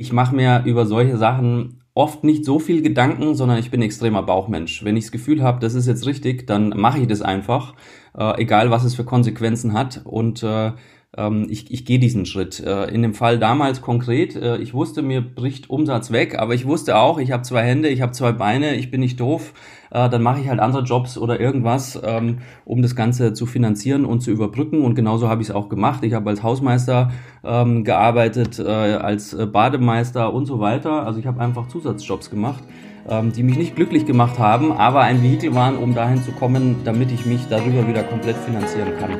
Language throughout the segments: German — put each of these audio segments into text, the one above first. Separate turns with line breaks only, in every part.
ich mache mir über solche Sachen oft nicht so viel Gedanken, sondern ich bin extremer Bauchmensch. Wenn ich das Gefühl habe, das ist jetzt richtig, dann mache ich das einfach, äh, egal was es für Konsequenzen hat. Und äh, ähm, ich, ich gehe diesen Schritt. Äh, in dem Fall damals konkret, äh, ich wusste, mir bricht Umsatz weg, aber ich wusste auch, ich habe zwei Hände, ich habe zwei Beine, ich bin nicht doof. Äh, dann mache ich halt andere Jobs oder irgendwas, ähm, um das Ganze zu finanzieren und zu überbrücken. Und genauso habe ich es auch gemacht. Ich habe als Hausmeister ähm, gearbeitet, als Bademeister und so weiter. Also ich habe einfach Zusatzjobs gemacht die mich nicht glücklich gemacht haben, aber ein Vehikel waren, um dahin zu kommen, damit ich mich darüber wieder komplett finanzieren kann.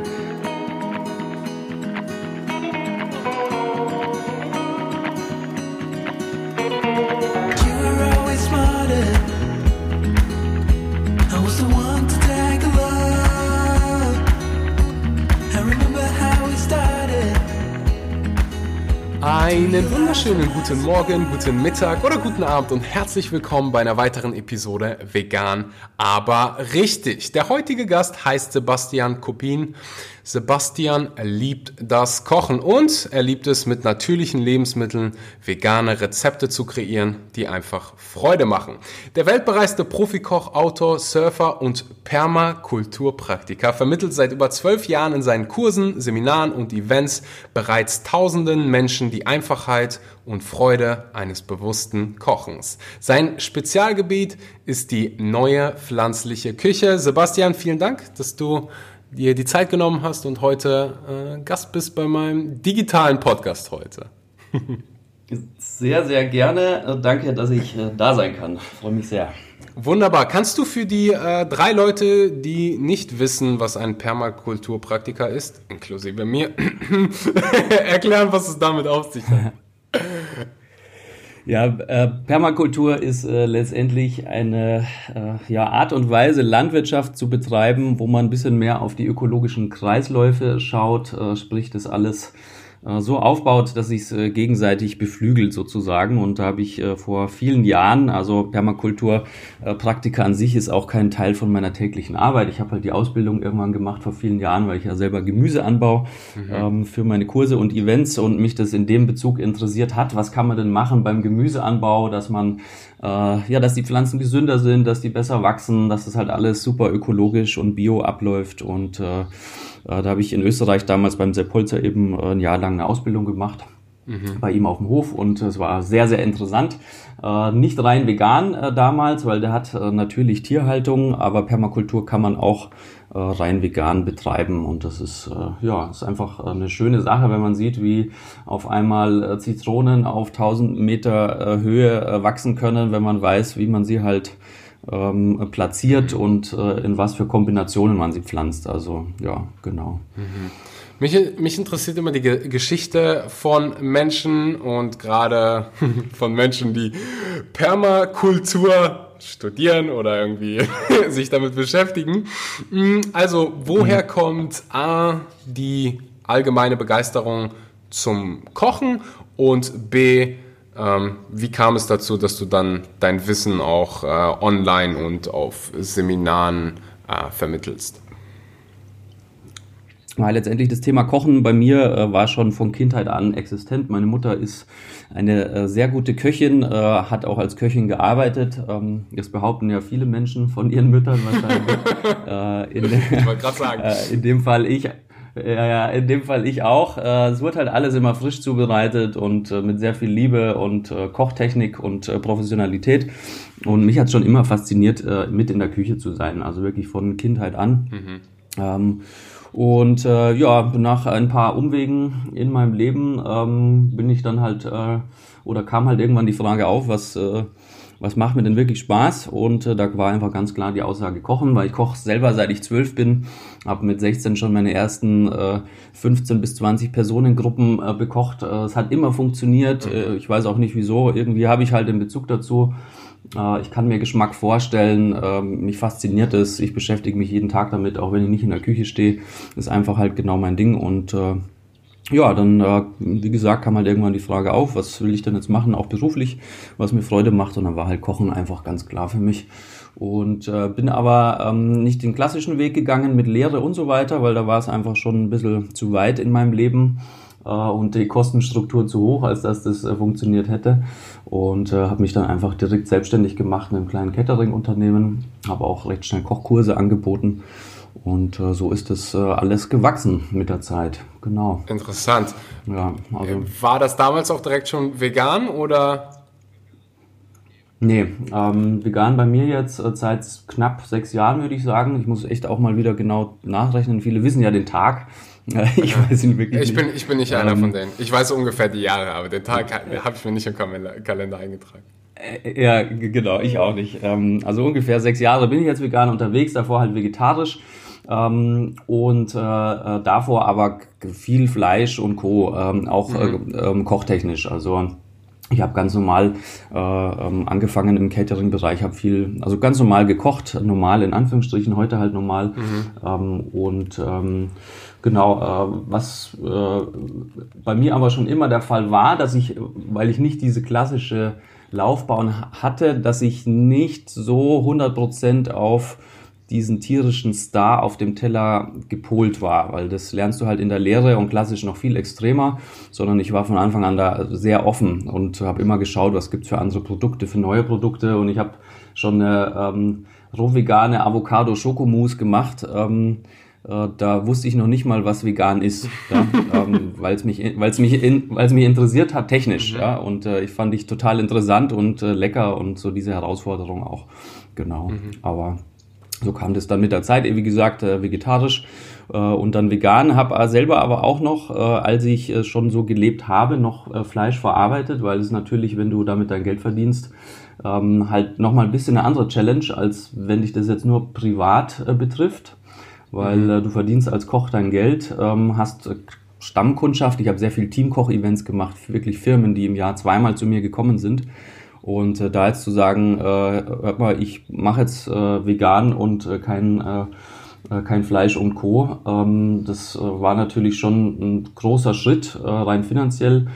Wunderschönen guten Morgen, guten Mittag oder guten Abend und herzlich willkommen bei einer weiteren Episode Vegan, aber richtig. Der heutige Gast heißt Sebastian Kopin. Sebastian liebt das Kochen und er liebt es mit natürlichen Lebensmitteln vegane Rezepte zu kreieren, die einfach Freude machen. Der weltbereiste Profikoch, Autor, Surfer und Permakulturpraktiker vermittelt seit über zwölf Jahren in seinen Kursen, Seminaren und Events bereits tausenden Menschen die Einfachheit und Freude eines bewussten Kochens. Sein Spezialgebiet ist die neue pflanzliche Küche. Sebastian, vielen Dank, dass du dir die Zeit genommen hast und heute äh, Gast bist bei meinem digitalen Podcast heute.
sehr, sehr gerne. Danke, dass ich äh, da sein kann. Freue mich sehr.
Wunderbar. Kannst du für die äh, drei Leute, die nicht wissen, was ein Permakulturpraktiker ist, inklusive mir, erklären, was es damit auf sich hat?
Ja, äh, Permakultur ist äh, letztendlich eine äh, ja, Art und Weise, Landwirtschaft zu betreiben, wo man ein bisschen mehr auf die ökologischen Kreisläufe schaut, äh, sprich das alles so aufbaut, dass sich äh, gegenseitig beflügelt sozusagen. Und da habe ich äh, vor vielen Jahren, also Permakulturpraktika an sich ist auch kein Teil von meiner täglichen Arbeit. Ich habe halt die Ausbildung irgendwann gemacht vor vielen Jahren, weil ich ja selber Gemüse anbaue mhm. ähm, für meine Kurse und Events und mich das in dem Bezug interessiert hat. Was kann man denn machen beim Gemüseanbau, dass man äh, ja, dass die Pflanzen gesünder sind, dass die besser wachsen, dass das halt alles super ökologisch und bio abläuft und äh, äh, da habe ich in Österreich damals beim Sepp Holzer eben äh, ein Jahr lang eine Ausbildung gemacht. Mhm. bei ihm auf dem Hof und es war sehr, sehr interessant. Äh, nicht rein vegan äh, damals, weil der hat äh, natürlich Tierhaltung, aber Permakultur kann man auch äh, rein vegan betreiben und das ist ja ist einfach eine schöne Sache, wenn man sieht, wie auf einmal Zitronen auf 1000 Meter Höhe wachsen können, wenn man weiß, wie man sie halt ähm, platziert und äh, in was für Kombinationen man sie pflanzt. Also ja, genau.
Mhm. Mich, mich interessiert immer die Ge Geschichte von Menschen und gerade von Menschen, die Permakultur studieren oder irgendwie sich damit beschäftigen. Mm, also, woher mhm. kommt A, die allgemeine Begeisterung zum Kochen und B, ähm, wie kam es dazu, dass du dann dein Wissen auch äh, online und auf Seminaren äh, vermittelst?
Ja, letztendlich das Thema Kochen bei mir äh, war schon von Kindheit an existent. Meine Mutter ist eine äh, sehr gute Köchin, äh, hat auch als Köchin gearbeitet. Ähm, das behaupten ja viele Menschen von ihren Müttern wahrscheinlich. Äh, in, ich wollte gerade sagen. Äh, in dem Fall ich ja, ja, in dem Fall ich auch. Äh, es wird halt alles immer frisch zubereitet und äh, mit sehr viel Liebe und äh, Kochtechnik und Professionalität. Und mich hat schon immer fasziniert, mit in der Küche zu sein. Also wirklich von Kindheit an. Mhm. Ähm, und äh, ja, nach ein paar Umwegen in meinem Leben ähm, bin ich dann halt äh, oder kam halt irgendwann die Frage auf, was äh, was macht mir denn wirklich Spaß? Und äh, da war einfach ganz klar die Aussage Kochen, weil ich koche selber seit ich zwölf bin, habe mit 16 schon meine ersten äh, 15 bis 20 Personengruppen äh, bekocht. Äh, es hat immer funktioniert. Mhm. Äh, ich weiß auch nicht wieso. Irgendwie habe ich halt den Bezug dazu. Äh, ich kann mir Geschmack vorstellen. Äh, mich fasziniert es. Ich beschäftige mich jeden Tag damit, auch wenn ich nicht in der Küche stehe. Ist einfach halt genau mein Ding und ja, dann, äh, wie gesagt, kam halt irgendwann die Frage auf, was will ich denn jetzt machen, auch beruflich, was mir Freude macht. Und dann war halt Kochen einfach ganz klar für mich. Und äh, bin aber ähm, nicht den klassischen Weg gegangen mit Lehre und so weiter, weil da war es einfach schon ein bisschen zu weit in meinem Leben. äh, und die Kostenstruktur zu hoch, als dass das äh, funktioniert hätte. Und äh, habe mich dann einfach direkt selbstständig gemacht in einem kleinen Catering-Unternehmen, habe auch recht schnell Kochkurse angeboten. Und äh, so ist das äh, alles gewachsen mit der Zeit. Genau.
Interessant.
Ja,
also War das damals auch direkt schon vegan oder?
Nee, ähm, vegan bei mir jetzt äh, seit knapp sechs Jahren, würde ich sagen. Ich muss echt auch mal wieder genau nachrechnen. Viele wissen ja den Tag.
ich weiß ihn wirklich ich nicht. Bin, ich bin nicht ähm, einer von denen. Ich weiß ungefähr die Jahre, aber den Tag habe ich mir nicht im Kalender eingetragen.
Äh, ja, genau, ich auch nicht. Ähm, also ungefähr sechs Jahre bin ich jetzt vegan unterwegs, davor halt vegetarisch. Ähm, und äh, äh davor aber viel Fleisch und Co. Ähm, auch mhm. äh, ähm, kochtechnisch. Also ich habe ganz normal äh, angefangen im Catering-Bereich, habe viel, also ganz normal gekocht, normal in Anführungsstrichen, heute halt normal. Mhm. Und genau, äh, was äh, bei mir aber schon immer der Fall war, dass ich, weil ich nicht diese klassische Laufbahn hatte, dass ich nicht so 100% auf diesen tierischen Star auf dem Teller gepolt war, weil das lernst du halt in der Lehre und klassisch noch viel extremer, sondern ich war von Anfang an da sehr offen und habe immer geschaut, was gibt's für andere Produkte, für neue Produkte und ich habe schon eine ähm, roh vegane Avocado Schokomousse gemacht. Ähm, äh, da wusste ich noch nicht mal, was vegan ist, ja, ähm, weil es mich, weil's mich, in, weil's mich interessiert hat technisch, mhm. ja, und äh, ich fand ich total interessant und äh, lecker und so diese Herausforderung auch, genau. Mhm. Aber so kam das dann mit der Zeit, wie gesagt, äh, vegetarisch äh, und dann vegan. Habe selber aber auch noch, äh, als ich äh, schon so gelebt habe, noch äh, Fleisch verarbeitet, weil es natürlich, wenn du damit dein Geld verdienst, ähm, halt nochmal ein bisschen eine andere Challenge, als wenn dich das jetzt nur privat äh, betrifft. Weil mhm. äh, du verdienst als Koch dein Geld, ähm, hast äh, Stammkundschaft. Ich habe sehr viel Teamkoch-Events gemacht, wirklich Firmen, die im Jahr zweimal zu mir gekommen sind. Und äh, da jetzt zu sagen, äh, hört mal, ich mache jetzt äh, vegan und äh, kein, äh, äh, kein Fleisch und Co., ähm, das äh, war natürlich schon ein großer Schritt, äh, rein finanziell.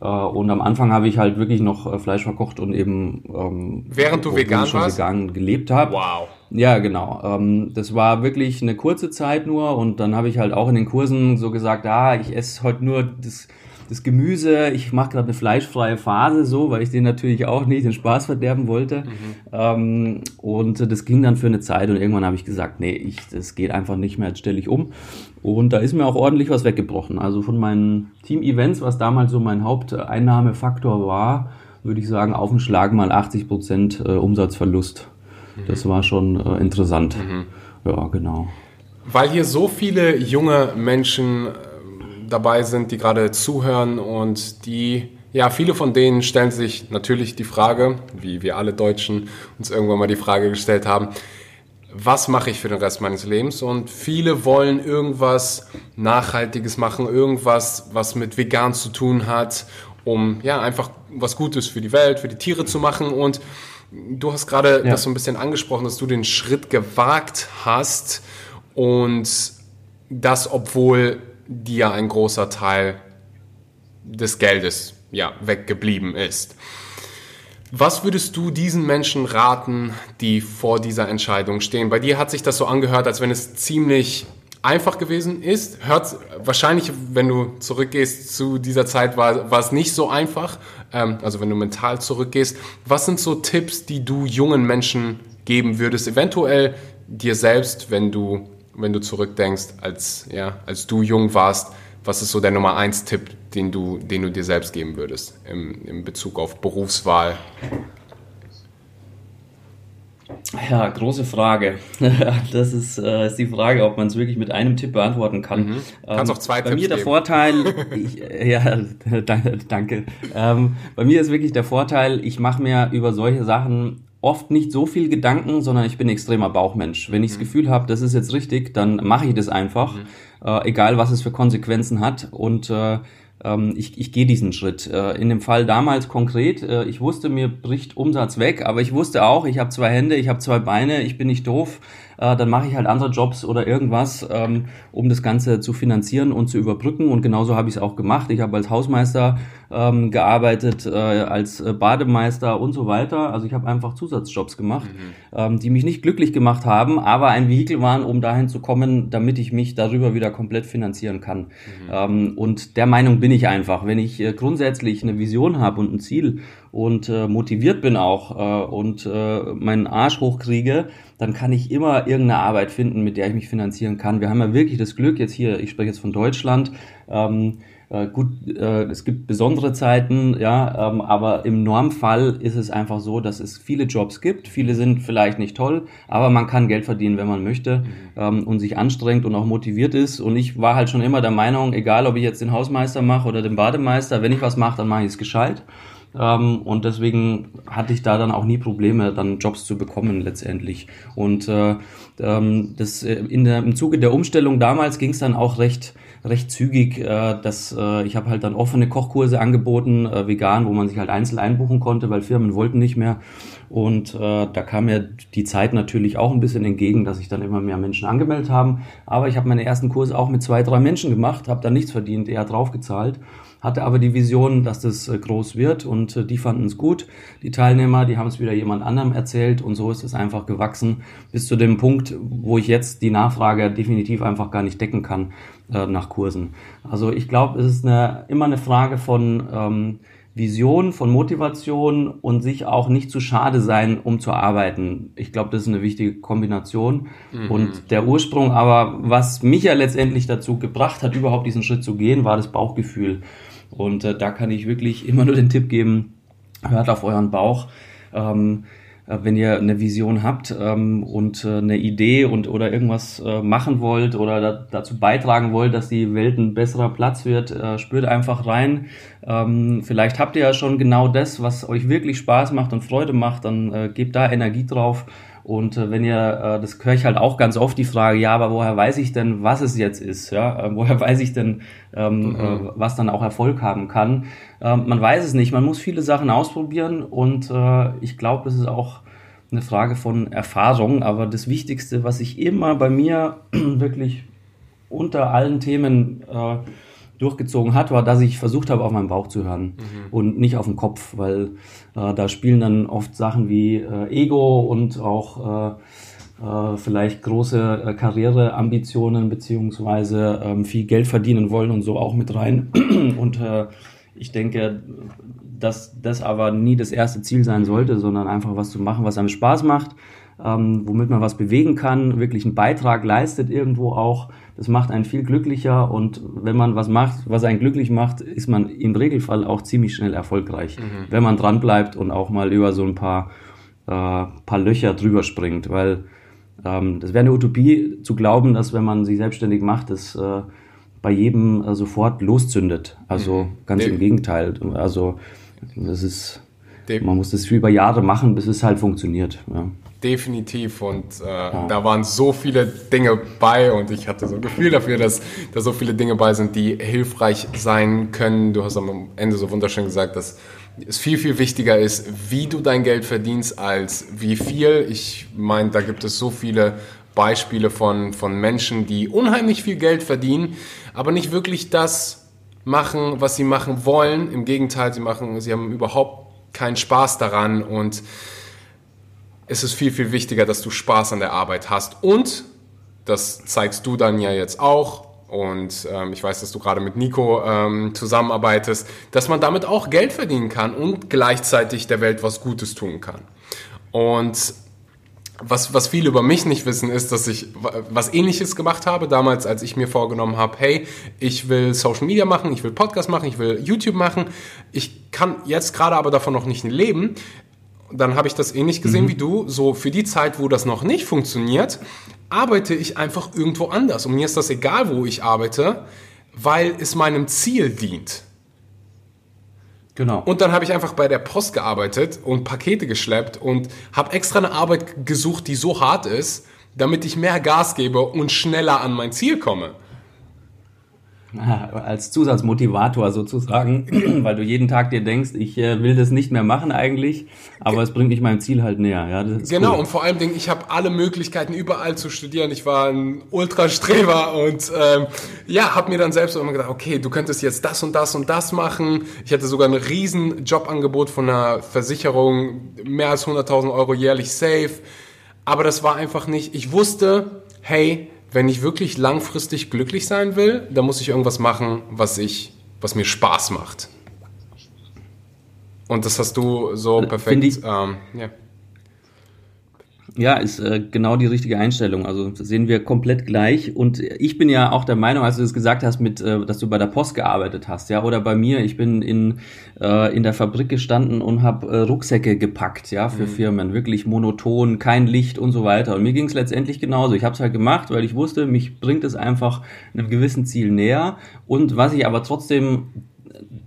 Äh, und am Anfang habe ich halt wirklich noch äh, Fleisch verkocht und eben
ähm, während du vegan
schon
warst?
vegan gelebt habe.
Wow.
Ja, genau. Ähm, das war wirklich eine kurze Zeit nur und dann habe ich halt auch in den Kursen so gesagt, ah, ich esse heute nur das das Gemüse, ich mache gerade eine fleischfreie Phase so, weil ich den natürlich auch nicht den Spaß verderben wollte. Mhm. Ähm, und das ging dann für eine Zeit und irgendwann habe ich gesagt, nee, ich, das geht einfach nicht mehr, jetzt stelle ich um. Und da ist mir auch ordentlich was weggebrochen. Also von meinen Team-Events, was damals so mein Haupteinnahmefaktor war, würde ich sagen, auf den Schlag mal 80 Prozent äh, Umsatzverlust. Das war schon äh, interessant. Mhm. Ja, genau.
Weil hier so viele junge Menschen dabei sind, die gerade zuhören und die, ja, viele von denen stellen sich natürlich die Frage, wie wir alle Deutschen uns irgendwann mal die Frage gestellt haben, was mache ich für den Rest meines Lebens? Und viele wollen irgendwas Nachhaltiges machen, irgendwas, was mit vegan zu tun hat, um ja einfach was Gutes für die Welt, für die Tiere zu machen. Und du hast gerade ja. das so ein bisschen angesprochen, dass du den Schritt gewagt hast und das, obwohl dir ein großer Teil des Geldes ja, weggeblieben ist. Was würdest du diesen Menschen raten, die vor dieser Entscheidung stehen? Bei dir hat sich das so angehört, als wenn es ziemlich einfach gewesen ist. Hört wahrscheinlich, wenn du zurückgehst zu dieser Zeit, war, war es nicht so einfach. Ähm, also wenn du mental zurückgehst, was sind so Tipps, die du jungen Menschen geben würdest? Eventuell dir selbst, wenn du wenn du zurückdenkst, als, ja, als du jung warst, was ist so der Nummer eins Tipp, den du, den du dir selbst geben würdest im, im Bezug auf Berufswahl?
Ja, große Frage. Das ist, äh, ist die Frage, ob man es wirklich mit einem Tipp beantworten kann. Mhm.
Kannst ähm, auch zwei
Bei
Tipps
mir der geben. Vorteil, ich, ja, danke. Ähm, bei mir ist wirklich der Vorteil, ich mache mir über solche Sachen oft nicht so viel Gedanken, sondern ich bin extremer Bauchmensch. Wenn ich das mhm. Gefühl habe, das ist jetzt richtig, dann mache ich das einfach, mhm. äh, egal was es für Konsequenzen hat. Und äh, ich, ich gehe diesen Schritt. Äh, in dem Fall damals konkret, äh, ich wusste, mir bricht Umsatz weg, aber ich wusste auch, ich habe zwei Hände, ich habe zwei Beine, ich bin nicht doof. äh, dann mache ich halt andere Jobs oder irgendwas, ähm, um das Ganze zu finanzieren und zu überbrücken. Und genauso habe ich es auch gemacht. Ich habe als Hausmeister ähm, gearbeitet, äh, als äh, Bademeister und so weiter. Also ich habe einfach Zusatzjobs gemacht, mhm. ähm, die mich nicht glücklich gemacht haben, aber ein Vehikel waren, um dahin zu kommen, damit ich mich darüber wieder komplett finanzieren kann. Mhm. Ähm, und der Meinung bin ich einfach, wenn ich äh, grundsätzlich eine Vision habe und ein Ziel und äh, motiviert bin auch äh, und äh, meinen Arsch hochkriege, dann kann ich immer irgendeine Arbeit finden, mit der ich mich finanzieren kann. Wir haben ja wirklich das Glück, jetzt hier, ich spreche jetzt von Deutschland, ähm, äh, gut, äh, es gibt besondere Zeiten, ja, ähm, aber im Normfall ist es einfach so, dass es viele Jobs gibt. Viele sind vielleicht nicht toll, aber man kann Geld verdienen, wenn man möchte mhm. ähm, und sich anstrengt und auch motiviert ist. Und ich war halt schon immer der Meinung, egal ob ich jetzt den Hausmeister mache oder den Bademeister, wenn ich was mache, dann mache ich es gescheit. Ähm, und deswegen hatte ich da dann auch nie Probleme, dann Jobs zu bekommen letztendlich. Und äh, ähm, das, äh, in der, im Zuge der Umstellung damals ging es dann auch recht recht zügig, äh, dass äh, ich habe halt dann offene Kochkurse angeboten, äh, vegan, wo man sich halt einzeln einbuchen konnte, weil Firmen wollten nicht mehr. Und äh, da kam mir die Zeit natürlich auch ein bisschen entgegen, dass sich dann immer mehr Menschen angemeldet haben. Aber ich habe meine ersten Kurse auch mit zwei, drei Menschen gemacht, habe da nichts verdient, eher draufgezahlt hatte aber die Vision, dass das äh, groß wird und äh, die fanden es gut. Die Teilnehmer, die haben es wieder jemand anderem erzählt und so ist es einfach gewachsen bis zu dem Punkt, wo ich jetzt die Nachfrage definitiv einfach gar nicht decken kann äh, nach Kursen. Also ich glaube, es ist eine, immer eine Frage von ähm, Vision, von Motivation und sich auch nicht zu schade sein, um zu arbeiten. Ich glaube, das ist eine wichtige Kombination. Mhm. Und der Ursprung aber, was mich ja letztendlich dazu gebracht hat, überhaupt diesen Schritt zu gehen, war das Bauchgefühl. Und äh, da kann ich wirklich immer nur den Tipp geben, hört auf euren Bauch. Ähm, äh, wenn ihr eine Vision habt ähm, und äh, eine Idee und oder irgendwas äh, machen wollt oder da, dazu beitragen wollt, dass die Welt ein besserer Platz wird, äh, spürt einfach rein. Ähm, vielleicht habt ihr ja schon genau das, was euch wirklich Spaß macht und Freude macht, dann äh, gebt da Energie drauf und äh, wenn ihr, äh, das höre ich halt auch ganz oft die Frage, ja, aber woher weiß ich denn, was es jetzt ist? Ja, äh, woher weiß ich denn, ähm, mhm. äh, was dann auch Erfolg haben kann? Ähm, man weiß es nicht. Man muss viele Sachen ausprobieren und äh, ich glaube, das ist auch eine Frage von Erfahrung. Aber das Wichtigste, was ich immer bei mir wirklich unter allen Themen äh, durchgezogen hat, war, dass ich versucht habe, auf meinen Bauch zu hören mhm. und nicht auf den Kopf, weil äh, da spielen dann oft Sachen wie äh, Ego und auch äh, äh, vielleicht große äh, Karriereambitionen beziehungsweise ähm, viel Geld verdienen wollen und so auch mit rein. und äh, ich denke, dass das aber nie das erste Ziel sein sollte, sondern einfach was zu machen, was einem Spaß macht, ähm, womit man was bewegen kann, wirklich einen Beitrag leistet irgendwo auch das macht einen viel glücklicher und wenn man was macht, was einen glücklich macht, ist man im Regelfall auch ziemlich schnell erfolgreich, mhm. wenn man dran bleibt und auch mal über so ein paar, äh, paar Löcher drüber springt, weil ähm, das wäre eine Utopie zu glauben, dass wenn man sich selbstständig macht, das äh, bei jedem äh, sofort loszündet. Also mhm. ganz Dem. im Gegenteil. Also das ist, man muss das über Jahre machen, bis es halt funktioniert. Ja.
Definitiv und äh, ja. da waren so viele Dinge bei und ich hatte so ein Gefühl dafür, dass da so viele Dinge bei sind, die hilfreich sein können. Du hast am Ende so wunderschön gesagt, dass es viel, viel wichtiger ist, wie du dein Geld verdienst, als wie viel. Ich meine, da gibt es so viele Beispiele von, von Menschen, die unheimlich viel Geld verdienen, aber nicht wirklich das machen, was sie machen wollen. Im Gegenteil, sie machen, sie haben überhaupt keinen Spaß daran und es ist viel, viel wichtiger, dass du Spaß an der Arbeit hast. Und, das zeigst du dann ja jetzt auch, und ähm, ich weiß, dass du gerade mit Nico ähm, zusammenarbeitest, dass man damit auch Geld verdienen kann und gleichzeitig der Welt was Gutes tun kann. Und was, was viele über mich nicht wissen, ist, dass ich was ähnliches gemacht habe damals, als ich mir vorgenommen habe, hey, ich will Social Media machen, ich will Podcast machen, ich will YouTube machen. Ich kann jetzt gerade aber davon noch nicht leben dann habe ich das ähnlich gesehen mhm. wie du. So für die Zeit, wo das noch nicht funktioniert, arbeite ich einfach irgendwo anders. Und mir ist das egal, wo ich arbeite, weil es meinem Ziel dient. Genau. Und dann habe ich einfach bei der Post gearbeitet und Pakete geschleppt und habe extra eine Arbeit gesucht, die so hart ist, damit ich mehr Gas gebe und schneller an mein Ziel komme.
als Zusatzmotivator sozusagen, weil du jeden Tag dir denkst, ich äh, will das nicht mehr machen eigentlich, aber es bringt mich meinem Ziel halt näher. Ja,
genau, cool. und vor allem, ich habe alle Möglichkeiten überall zu studieren. Ich war ein Ultrastreber und ähm, ja, habe mir dann selbst immer gedacht, okay, du könntest jetzt das und das und das machen. Ich hatte sogar ein riesen Jobangebot von einer Versicherung, mehr als 100.000 Euro jährlich safe, aber das war einfach nicht, ich wusste, hey, wenn ich wirklich langfristig glücklich sein will, dann muss ich irgendwas machen, was ich, was mir Spaß macht. Und das hast du so perfekt.
Ich, ähm, ja. Ja, ist äh, genau die richtige Einstellung. Also sehen wir komplett gleich. Und ich bin ja auch der Meinung, als du das gesagt hast, mit, äh, dass du bei der Post gearbeitet hast, ja, oder bei mir, ich bin in, äh, in der Fabrik gestanden und habe äh, Rucksäcke gepackt, ja, für mhm. Firmen, wirklich monoton, kein Licht und so weiter. Und mir ging es letztendlich genauso. Ich habe es halt gemacht, weil ich wusste, mich bringt es einfach einem gewissen Ziel näher. Und was ich aber trotzdem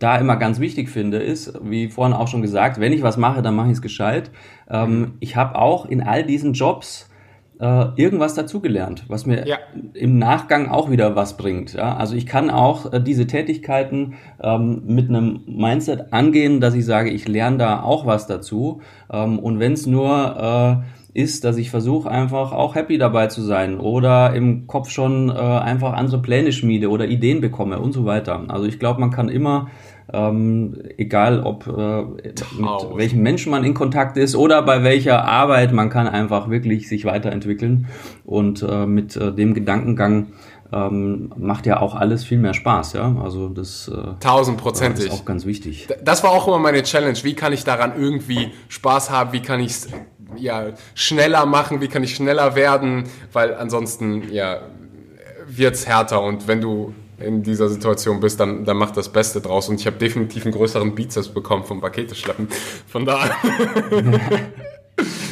da immer ganz wichtig finde, ist, wie vorhin auch schon gesagt, wenn ich was mache, dann mache ich es gescheit. Ähm, ich habe auch in all diesen Jobs äh, irgendwas dazugelernt, was mir ja. im Nachgang auch wieder was bringt. Ja? Also ich kann auch äh, diese Tätigkeiten ähm, mit einem Mindset angehen, dass ich sage, ich lerne da auch was dazu. Ähm, und wenn es nur äh, ist, dass ich versuche einfach auch happy dabei zu sein oder im Kopf schon äh, einfach andere Pläne schmiede oder Ideen bekomme und so weiter. Also ich glaube, man kann immer, ähm, egal ob äh, mit welchem Menschen man in Kontakt ist oder bei welcher Arbeit, man kann einfach wirklich sich weiterentwickeln und äh, mit äh, dem Gedankengang ähm, macht ja auch alles viel mehr Spaß, ja. Also das
äh, tausendprozentig
ist auch ganz wichtig.
Das war auch immer meine Challenge. Wie kann ich daran irgendwie Spaß haben? Wie kann ich es ja, schneller machen, wie kann ich schneller werden, weil ansonsten ja, wird's härter und wenn du in dieser Situation bist, dann, dann mach das Beste draus. Und ich habe definitiv einen größeren Bizeps bekommen vom Pakete schleppen. Von da.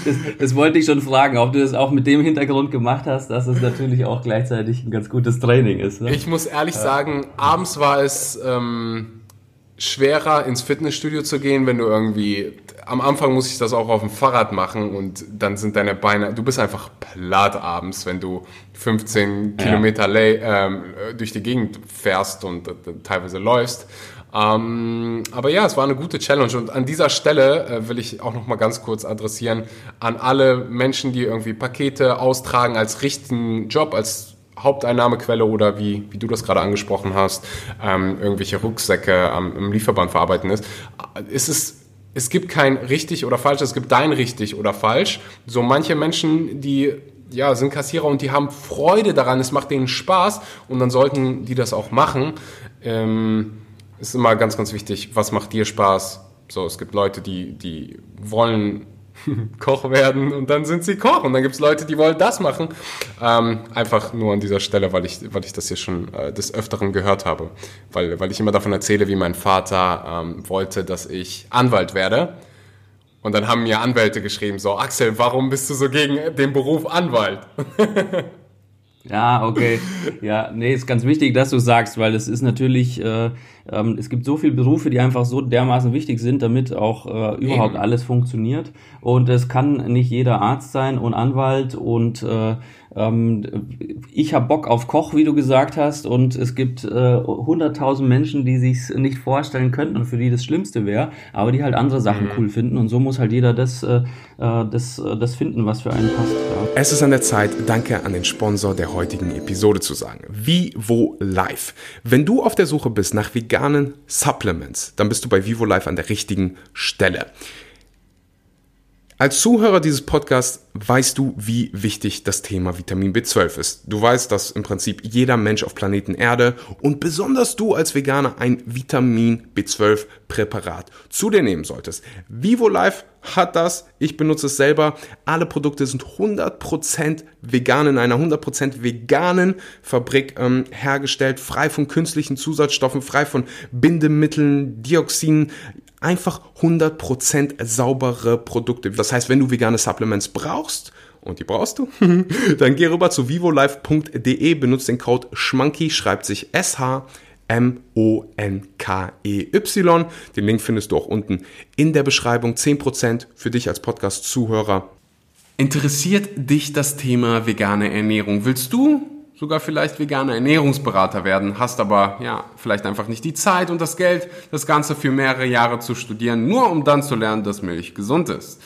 Das, das, wollte ich schon fragen, ob du das auch mit dem Hintergrund gemacht hast, dass es natürlich auch gleichzeitig ein ganz gutes Training ist.
Ne? Ich muss ehrlich sagen, abends war es ähm, schwerer, ins Fitnessstudio zu gehen, wenn du irgendwie am Anfang muss ich das auch auf dem Fahrrad machen und dann sind deine Beine, du bist einfach platt abends, wenn du 15 ja. Kilometer ähm, durch die Gegend fährst und äh, teilweise läufst. Ähm, aber ja, es war eine gute Challenge und an dieser Stelle äh, will ich auch noch mal ganz kurz adressieren an alle Menschen, die irgendwie Pakete austragen als richtigen Job, als Haupteinnahmequelle oder wie, wie du das gerade angesprochen hast, ähm, irgendwelche Rucksäcke am, im Lieferband verarbeiten ist, ist es es gibt kein richtig oder falsch, es gibt dein richtig oder falsch. So manche Menschen, die ja, sind Kassierer und die haben Freude daran, es macht denen Spaß und dann sollten die das auch machen. Ähm, ist immer ganz, ganz wichtig, was macht dir Spaß? So, es gibt Leute, die, die wollen Koch werden und dann sind sie Koch. Und dann gibt es Leute, die wollen das machen. Ähm, einfach nur an dieser Stelle, weil ich, weil ich das hier schon äh, des Öfteren gehört habe. Weil, weil ich immer davon erzähle, wie mein Vater ähm, wollte, dass ich Anwalt werde. Und dann haben mir Anwälte geschrieben, so, Axel, warum bist du so gegen den Beruf Anwalt?
Ja, okay. Ja, nee, ist ganz wichtig, dass du sagst, weil es ist natürlich, äh, ähm, es gibt so viele Berufe, die einfach so dermaßen wichtig sind, damit auch äh, überhaupt Eben. alles funktioniert. Und es kann nicht jeder Arzt sein und Anwalt und äh, ähm, ich habe Bock auf Koch, wie du gesagt hast, und es gibt äh, hunderttausend äh, Menschen, die sich nicht vorstellen könnten und für die das Schlimmste wäre, aber die halt andere Sachen mhm. cool finden. Und so muss halt jeder das, äh, äh das, äh, das finden, was für einen passt. Ja.
Es ist an der Zeit, Danke an den Sponsor der heutigen Episode zu sagen. Vivo Life. Wenn du auf der Suche bist nach veganen Supplements, dann bist du bei Vivo Life an der richtigen Stelle. Als Zuhörer dieses Podcasts weißt du, wie wichtig das Thema Vitamin B12 ist. Du weißt, dass im Prinzip jeder Mensch auf Planeten Erde und besonders du als Veganer ein Vitamin B12 Präparat zu dir nehmen solltest. Vivo Life hat das, ich benutze es selber. Alle Produkte sind 100% vegan in einer 100% veganen Fabrik ähm, hergestellt, frei von künstlichen Zusatzstoffen, frei von Bindemitteln, Dioxinen, einfach 100% saubere Produkte. Das heißt, wenn du vegane Supplements brauchst, und die brauchst du, dann geh rüber zu vivolife.de, benutzt den Code SCHMANKY, schreibt sich S-H M-O-N-K-E-Y. Den Link findest du auch unten in der Beschreibung. 10% für dich als Podcast-Zuhörer. Interessiert dich das Thema vegane Ernährung? Willst du sogar vielleicht veganer Ernährungsberater werden, hast aber ja vielleicht einfach nicht die Zeit und das Geld, das Ganze für mehrere Jahre zu studieren, nur um dann zu lernen, dass Milch gesund ist.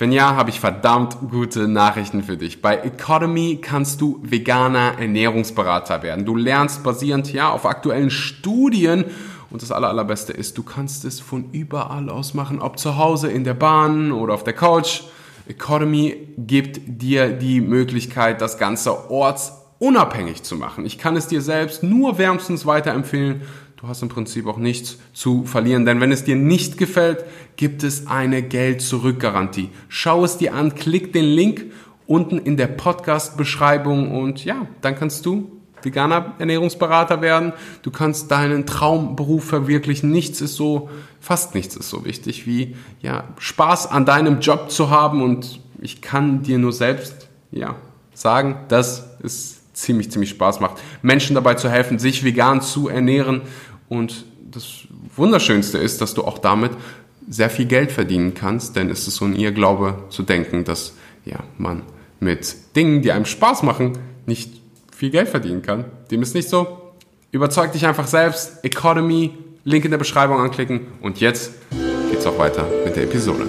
Wenn ja, habe ich verdammt gute Nachrichten für dich. Bei Economy kannst du veganer Ernährungsberater werden. Du lernst basierend ja auf aktuellen Studien und das aller, allerbeste ist, du kannst es von überall aus machen, ob zu Hause, in der Bahn oder auf der Couch. Economy gibt dir die Möglichkeit, das Ganze ortsunabhängig zu machen. Ich kann es dir selbst nur wärmstens weiterempfehlen. Du hast im Prinzip auch nichts zu verlieren, denn wenn es dir nicht gefällt, gibt es eine Geld-Zurück-Garantie. Schau es dir an, klick den Link unten in der Podcast-Beschreibung und ja, dann kannst du veganer Ernährungsberater werden. Du kannst deinen Traumberuf verwirklichen. Nichts ist so, fast nichts ist so wichtig wie ja Spaß an deinem Job zu haben und ich kann dir nur selbst ja sagen, dass es ziemlich ziemlich Spaß macht, Menschen dabei zu helfen, sich vegan zu ernähren und das Wunderschönste ist, dass du auch damit sehr viel Geld verdienen kannst, denn es ist so ein Irrglaube zu denken, dass ja, man mit Dingen, die einem Spaß machen, nicht viel Geld verdienen kann. Dem ist nicht so. Überzeug dich einfach selbst. Economy, Link in der Beschreibung anklicken. Und jetzt geht's auch weiter mit der Episode.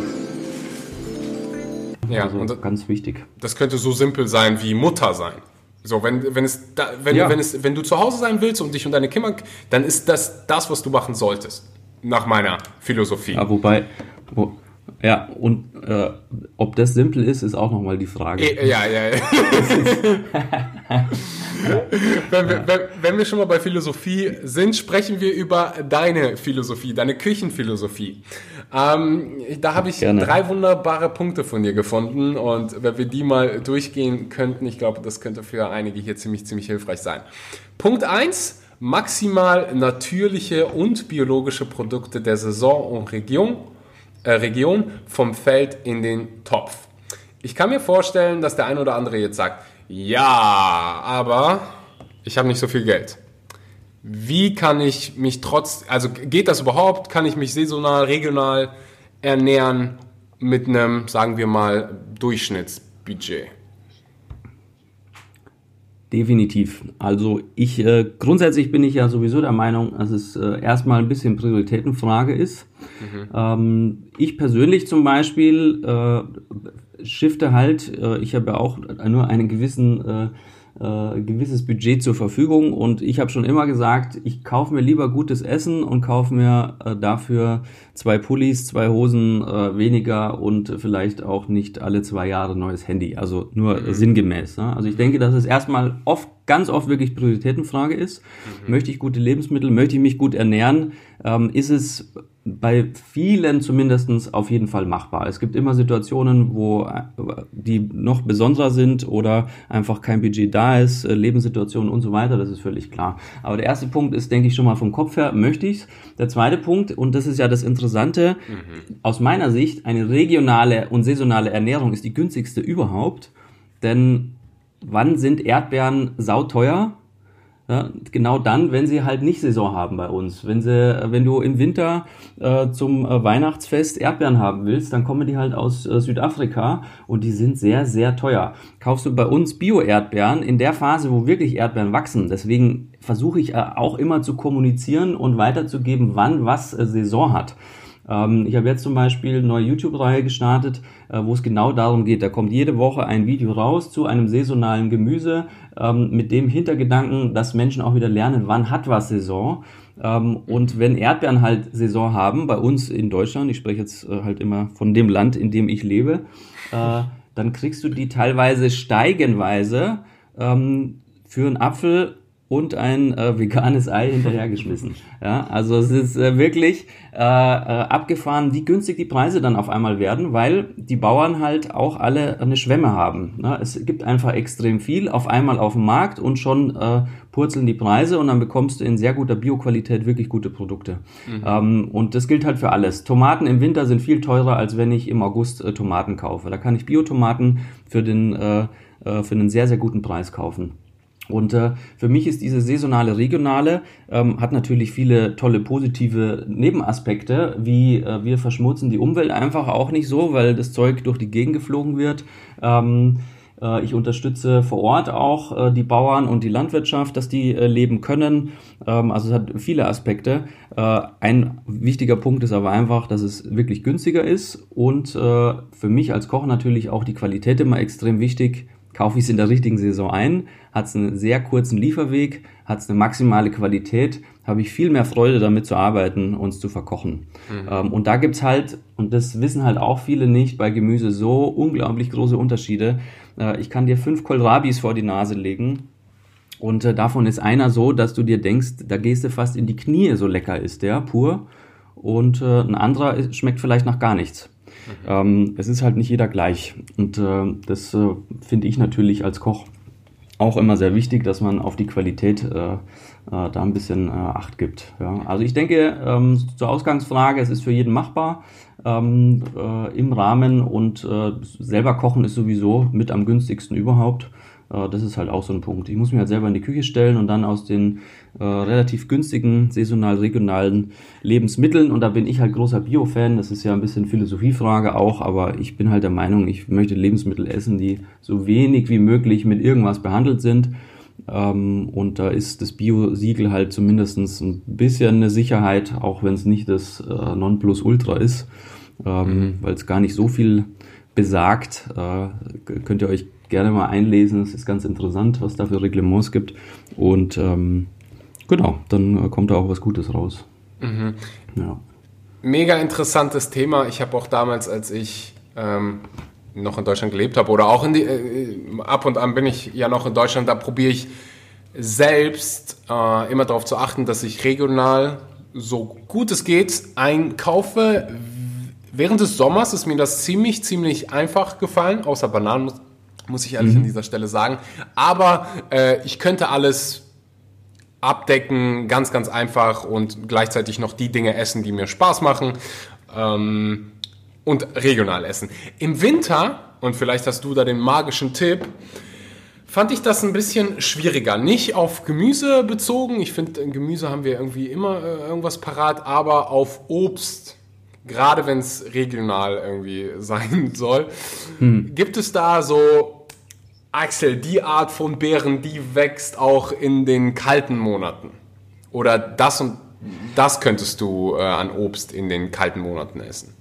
Ja, also und ganz wichtig.
Das könnte so simpel sein wie Mutter sein. So, wenn, wenn, es da, wenn, ja. wenn, es, wenn du zu Hause sein willst und dich um deine Kinder, dann ist das das, was du machen solltest. Nach meiner Philosophie.
Ja, wobei, wo, ja, und äh, ob das simpel ist, ist auch nochmal die Frage.
E, ja, ja, ja. wenn, wir, wenn, wenn, wir schon mal bei Philosophie sind, sprechen wir über deine Philosophie, deine Küchenphilosophie. Ähm, da habe ich Gerne. drei wunderbare Punkte von dir gefunden und wenn wir die mal durchgehen könnten, ich glaube, das könnte für einige hier ziemlich, ziemlich hilfreich sein. Punkt eins: maximal natürliche und biologische Produkte der Saison und Region äh, Region vom Feld in den Topf. Ich kann mir vorstellen, dass der ein oder andere jetzt sagt, ja, aber ich habe nicht so viel Geld. Wie kann ich mich trotz, also geht das überhaupt? Kann ich mich saisonal, regional ernähren mit einem, sagen wir mal, Durchschnittsbudget?
Definitiv. Also ich äh, grundsätzlich bin ich ja sowieso der Meinung, dass es äh, erstmal ein bisschen Prioritätenfrage ist. Mhm. Ähm, ich persönlich zum Beispiel äh, shifte halt, äh, ich habe ja auch nur einen gewissen äh, äh, gewisses Budget zur Verfügung und ich habe schon immer gesagt, ich kaufe mir lieber gutes Essen und kaufe mir äh, dafür zwei Pullis, zwei Hosen äh, weniger und vielleicht auch nicht alle zwei Jahre neues Handy. Also nur mhm. sinngemäß. Ne? Also ich denke, dass es erstmal oft, ganz oft wirklich Prioritätenfrage ist. Mhm. Möchte ich gute Lebensmittel, möchte ich mich gut ernähren? Ähm, ist es bei vielen zumindestens auf jeden Fall machbar. Es gibt immer Situationen, wo äh, die noch besonderer sind oder einfach kein Budget da ist, äh, Lebenssituationen und so weiter, das ist völlig klar. Aber der erste Punkt ist, denke ich schon mal vom Kopf her, möchte ich's. Der zweite Punkt, und das ist ja das Interessante, mhm. aus meiner Sicht, eine regionale und saisonale Ernährung ist die günstigste überhaupt, denn wann sind Erdbeeren sauteuer? Ja, genau dann, wenn sie halt nicht Saison haben bei uns. Wenn sie, wenn du im Winter äh, zum äh, Weihnachtsfest Erdbeeren haben willst, dann kommen die halt aus äh, Südafrika und die sind sehr, sehr teuer. Kaufst du bei uns Bio-Erdbeeren in der Phase, wo wirklich Erdbeeren wachsen. Deswegen versuche ich äh, auch immer zu kommunizieren und weiterzugeben, wann was äh, Saison hat. Ähm, ich habe jetzt zum Beispiel eine neue YouTube-Reihe gestartet, äh, wo es genau darum geht. Da kommt jede Woche ein Video raus zu einem saisonalen Gemüse ähm, mit dem Hintergedanken, dass Menschen auch wieder lernen, wann hat was Saison. Ähm, und wenn Erdbeeren halt Saison haben, bei uns in Deutschland, ich spreche jetzt äh, halt immer von dem Land, in dem ich lebe, äh, dann kriegst du die teilweise steigenweise ähm, für einen Apfel und ein äh, veganes Ei hinterhergeschmissen. Ja, also es ist äh, wirklich äh, äh, abgefahren, wie günstig die Preise dann auf einmal werden, weil die Bauern halt auch alle eine Schwemme haben. Ne? Es gibt einfach extrem viel auf einmal auf dem Markt und schon äh, purzeln die Preise und dann bekommst du in sehr guter Bioqualität wirklich gute Produkte. Mhm. Ähm, und das gilt halt für alles. Tomaten im Winter sind viel teurer, als wenn ich im August äh, Tomaten kaufe. Da kann ich Biotomaten für den äh, für einen sehr, sehr guten Preis kaufen. Und äh, für mich ist diese saisonale Regionale, ähm, hat natürlich viele tolle positive Nebenaspekte, wie äh, wir verschmutzen die Umwelt einfach auch nicht so, weil das Zeug durch die Gegend geflogen wird. Ähm, Äh, ich unterstütze vor Ort auch äh, die Bauern und die Landwirtschaft, dass die äh, leben können. Ähm, also es hat viele Aspekte. Ein wichtiger Punkt ist aber einfach, dass es wirklich günstiger ist und für mich als Koch natürlich auch die Qualität immer extrem wichtig. Kaufe ich es in der richtigen Saison ein, hat es einen sehr kurzen Lieferweg, hat es eine maximale Qualität, habe ich viel mehr Freude damit zu arbeiten und es zu verkochen. Mhm. Ähm, und da gibt's halt, und das wissen halt auch viele nicht, bei Gemüse so unglaublich große Unterschiede. Äh, ich kann dir fünf Kohlrabis vor die Nase legen. Und äh, davon ist einer so, dass du dir denkst, da gehst du fast in die Knie, so lecker ist der, pur. Und äh, ein anderer ist, schmeckt vielleicht nach gar nichts. Mhm. Ähm, es ist halt nicht jeder gleich. Und äh, das äh, finde ich natürlich als Koch auch immer sehr wichtig, dass man auf die Qualität äh, äh, da ein bisschen äh, Acht gibt. Ja. Also ich denke, ähm, zur Ausgangsfrage, es ist für jeden machbar ähm, äh, im Rahmen und selber kochen ist sowieso mit am günstigsten überhaupt. Äh, das ist halt auch so ein Punkt. Ich muss mich halt selber in die Küche stellen und dann aus den äh, relativ günstigen, saisonal regionalen Lebensmitteln und da bin ich halt großer Bio-Fan. Das ist ja ein bisschen Philosophiefrage auch, aber ich bin halt der Meinung, ich möchte Lebensmittel essen, die so wenig wie möglich mit irgendwas behandelt sind. Ähm, und da ist das Bio-Siegel halt zumindest ein bisschen eine Sicherheit, auch wenn es nicht das äh, Nonplusultra ist, ähm, mhm. weil es gar nicht so viel besagt. Äh, könnt ihr euch gerne mal einlesen. Es ist ganz interessant, was da für Reglements gibt. Und ähm, genau, dann äh, kommt da auch was Gutes raus.
Mhm. Ja. Mega interessantes Thema. Ich habe auch damals, als ich ähm, noch in Deutschland gelebt habe oder auch in die, äh, ab und an bin ich ja noch in Deutschland, da probiere ich selbst äh, immer darauf zu achten, dass ich regional so gut es geht einkaufe. Während des Sommers ist mir das ziemlich, ziemlich einfach gefallen, außer Bananen muss ich ehrlich mhm. an dieser Stelle sagen. Aber äh, ich könnte alles abdecken, ganz, ganz einfach und gleichzeitig noch die Dinge essen, die mir Spaß machen ähm, und regional essen. Im Winter, und vielleicht hast du da den magischen Tipp, fand ich das ein bisschen schwieriger. Nicht auf Gemüse bezogen, ich finde, in Gemüse haben wir irgendwie immer äh, irgendwas parat, aber auf Obst gerade wenn es regional irgendwie sein soll. Hm. Gibt es da so Axel, die Art von Beeren, die wächst auch in den kalten Monaten. Oder das und das könntest du äh, an Obst in den kalten Monaten essen.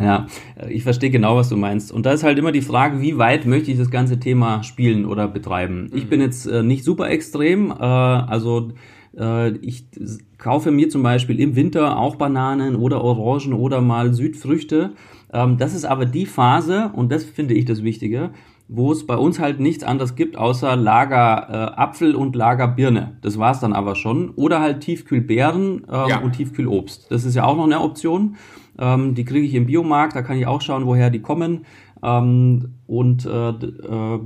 Ja, ich verstehe genau, was du meinst. Und da ist halt immer die Frage, wie weit möchte ich das ganze Thema spielen oder betreiben. Mhm. Ich bin jetzt äh, nicht super extrem, äh, also äh, ich kaufe mir zum Beispiel im Winter auch Bananen oder Orangen oder mal Südfrüchte. Ähm, das ist aber die Phase, und das finde ich das Wichtige, wo es bei uns halt nichts anderes gibt, außer Lager äh, Apfel und Lager Birne. Das war's dann aber schon. Oder halt Tiefkühlbeeren ähm, ja. und Tiefkühlobst. Das ist ja auch noch eine Option. Ähm, die kriege ich im Biomarkt, da kann ich auch schauen, woher die kommen. Ähm, und äh, äh,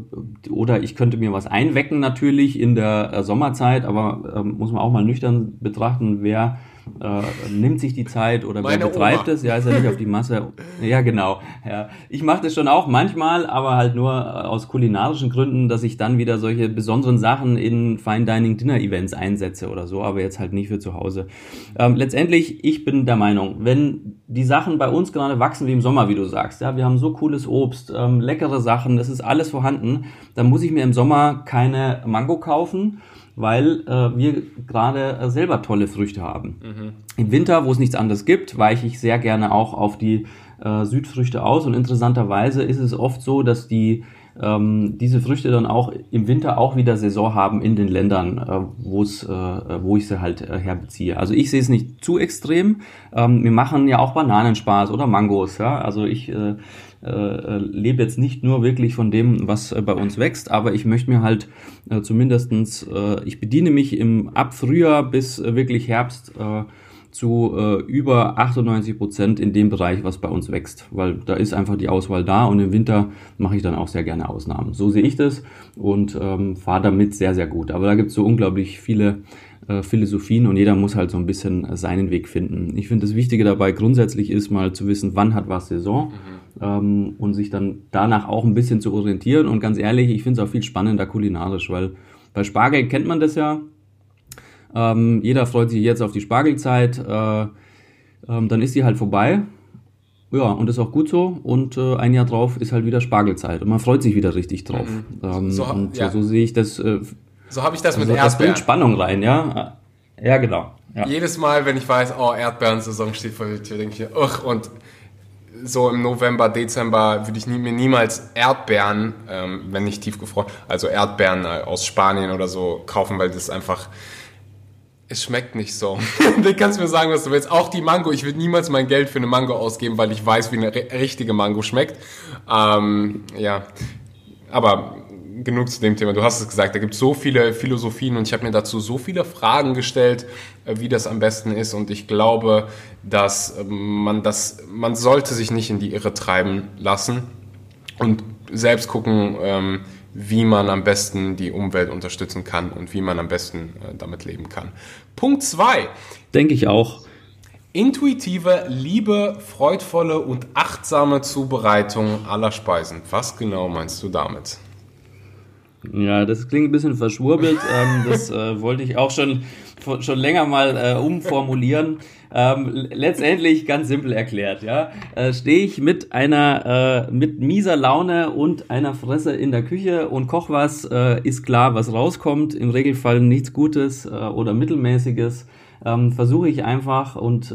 oder ich könnte mir was einwecken natürlich in der äh, Sommerzeit, aber ähm, muss man auch mal nüchtern betrachten, wer äh, nimmt sich die Zeit oder Meine wer betreibt Oma. es, ja, ist ja nicht auf die Masse. Ja, genau. Ja. Ich mache das schon auch manchmal, aber halt nur äh, aus kulinarischen Gründen, dass ich dann wieder solche besonderen Sachen in Fine Dining Dinner Events einsetze oder so, aber jetzt halt nicht für zu Hause. Ähm, letztendlich, ich bin der Meinung, wenn die Sachen bei uns gerade wachsen wie im Sommer, wie du sagst, ja, wir haben so cooles Obst, ähm, leckere Sachen, das ist alles vorhanden, dann muss ich mir im Sommer keine Mango kaufen weil äh, wir gerade äh, selber tolle Früchte haben. Mhm. Im Winter, wo es nichts anderes gibt, weiche ich sehr gerne auch auf die äh, Südfrüchte aus und interessanterweise ist es oft so, dass die ähm, diese Früchte dann auch im Winter auch wieder Saison haben in den Ländern, äh, wo es, äh, wo ich sie halt äh, herbeziehe. Also ich sehe es nicht zu extrem. Ähm, wir machen ja auch Bananen Spaß oder Mangos. Ja, also ich äh, äh, lebe jetzt nicht nur wirklich von dem, was äh, bei uns wächst, aber ich möchte mir halt äh, zumindestens, äh, ich bediene mich im ab Frühjahr bis äh, wirklich Herbst äh, zu äh, über 98 Prozent in dem Bereich, was bei uns wächst, weil da ist einfach die Auswahl da und im Winter mache ich dann auch sehr gerne Ausnahmen. So sehe ich das und ähm, fahre damit sehr, sehr gut. Aber da gibt es so unglaublich viele äh, Philosophien und jeder muss halt so ein bisschen seinen Weg finden. Ich finde das Wichtige dabei grundsätzlich ist mal zu wissen, wann hat was Saison. Mhm ähm, und sich dann danach auch ein bisschen zu orientieren. Und ganz ehrlich, ich finde es auch viel spannender kulinarisch, weil bei Spargel kennt man das ja. Ähm, jeder freut sich jetzt auf die Spargelzeit. Äh, ähm, dann ist die halt vorbei. Ja, und ist auch gut so. Und äh, ein Jahr drauf ist halt wieder Spargelzeit und man freut sich wieder richtig drauf. Mhm. Ähm, so, und ja. so, sehe ich das. Äh,
so habe ich das mit also, Erdbeeren. Das bringt
Spannung rein, ja. Ja, genau. Ja.
Jedes Mal, wenn ich weiß, oh, Erdbeeren-Saison steht vor der Tür, denke ich mir, ugh, und so im November, Dezember würde ich nie, mir niemals Erdbeeren, ähm, wenn nicht tiefgefroren, also Erdbeeren äh, aus Spanien oder so kaufen, weil das einfach, es schmeckt nicht so. du kannst mir sagen, was du willst. Auch die Mango, ich würde niemals mein Geld für eine Mango ausgeben, weil ich weiß, wie eine richtige Mango schmeckt. Ähm, ja, aber genug zu dem Thema. Du hast es gesagt, da gibt es so viele Philosophien und ich habe mir dazu so viele Fragen gestellt, äh, wie das am besten ist. Und ich glaube, dass ähm, man das, man sollte sich nicht in die Irre treiben lassen und selbst gucken, ähm, wie man am besten die Umwelt unterstützen kann und wie man am besten äh, damit leben kann. Punkt zwei.
Denke ich auch.
Intuitive, liebe, freudvolle und achtsame Zubereitung aller Speisen. Was genau meinst du damit?
Ja, das klingt ein bisschen verschwurbelt. Ähm, das äh, wollte ich auch schon, schon länger mal äh, umformulieren. Ähm, letztendlich ganz simpel erklärt, ja. Äh, Stehe ich mit einer, äh, mit mieser Laune und einer Fresse in der Küche und koch was, äh, ist klar, was rauskommt. Im Regelfall nichts Gutes äh, oder Mittelmäßiges. Ähm, Versuche ich einfach und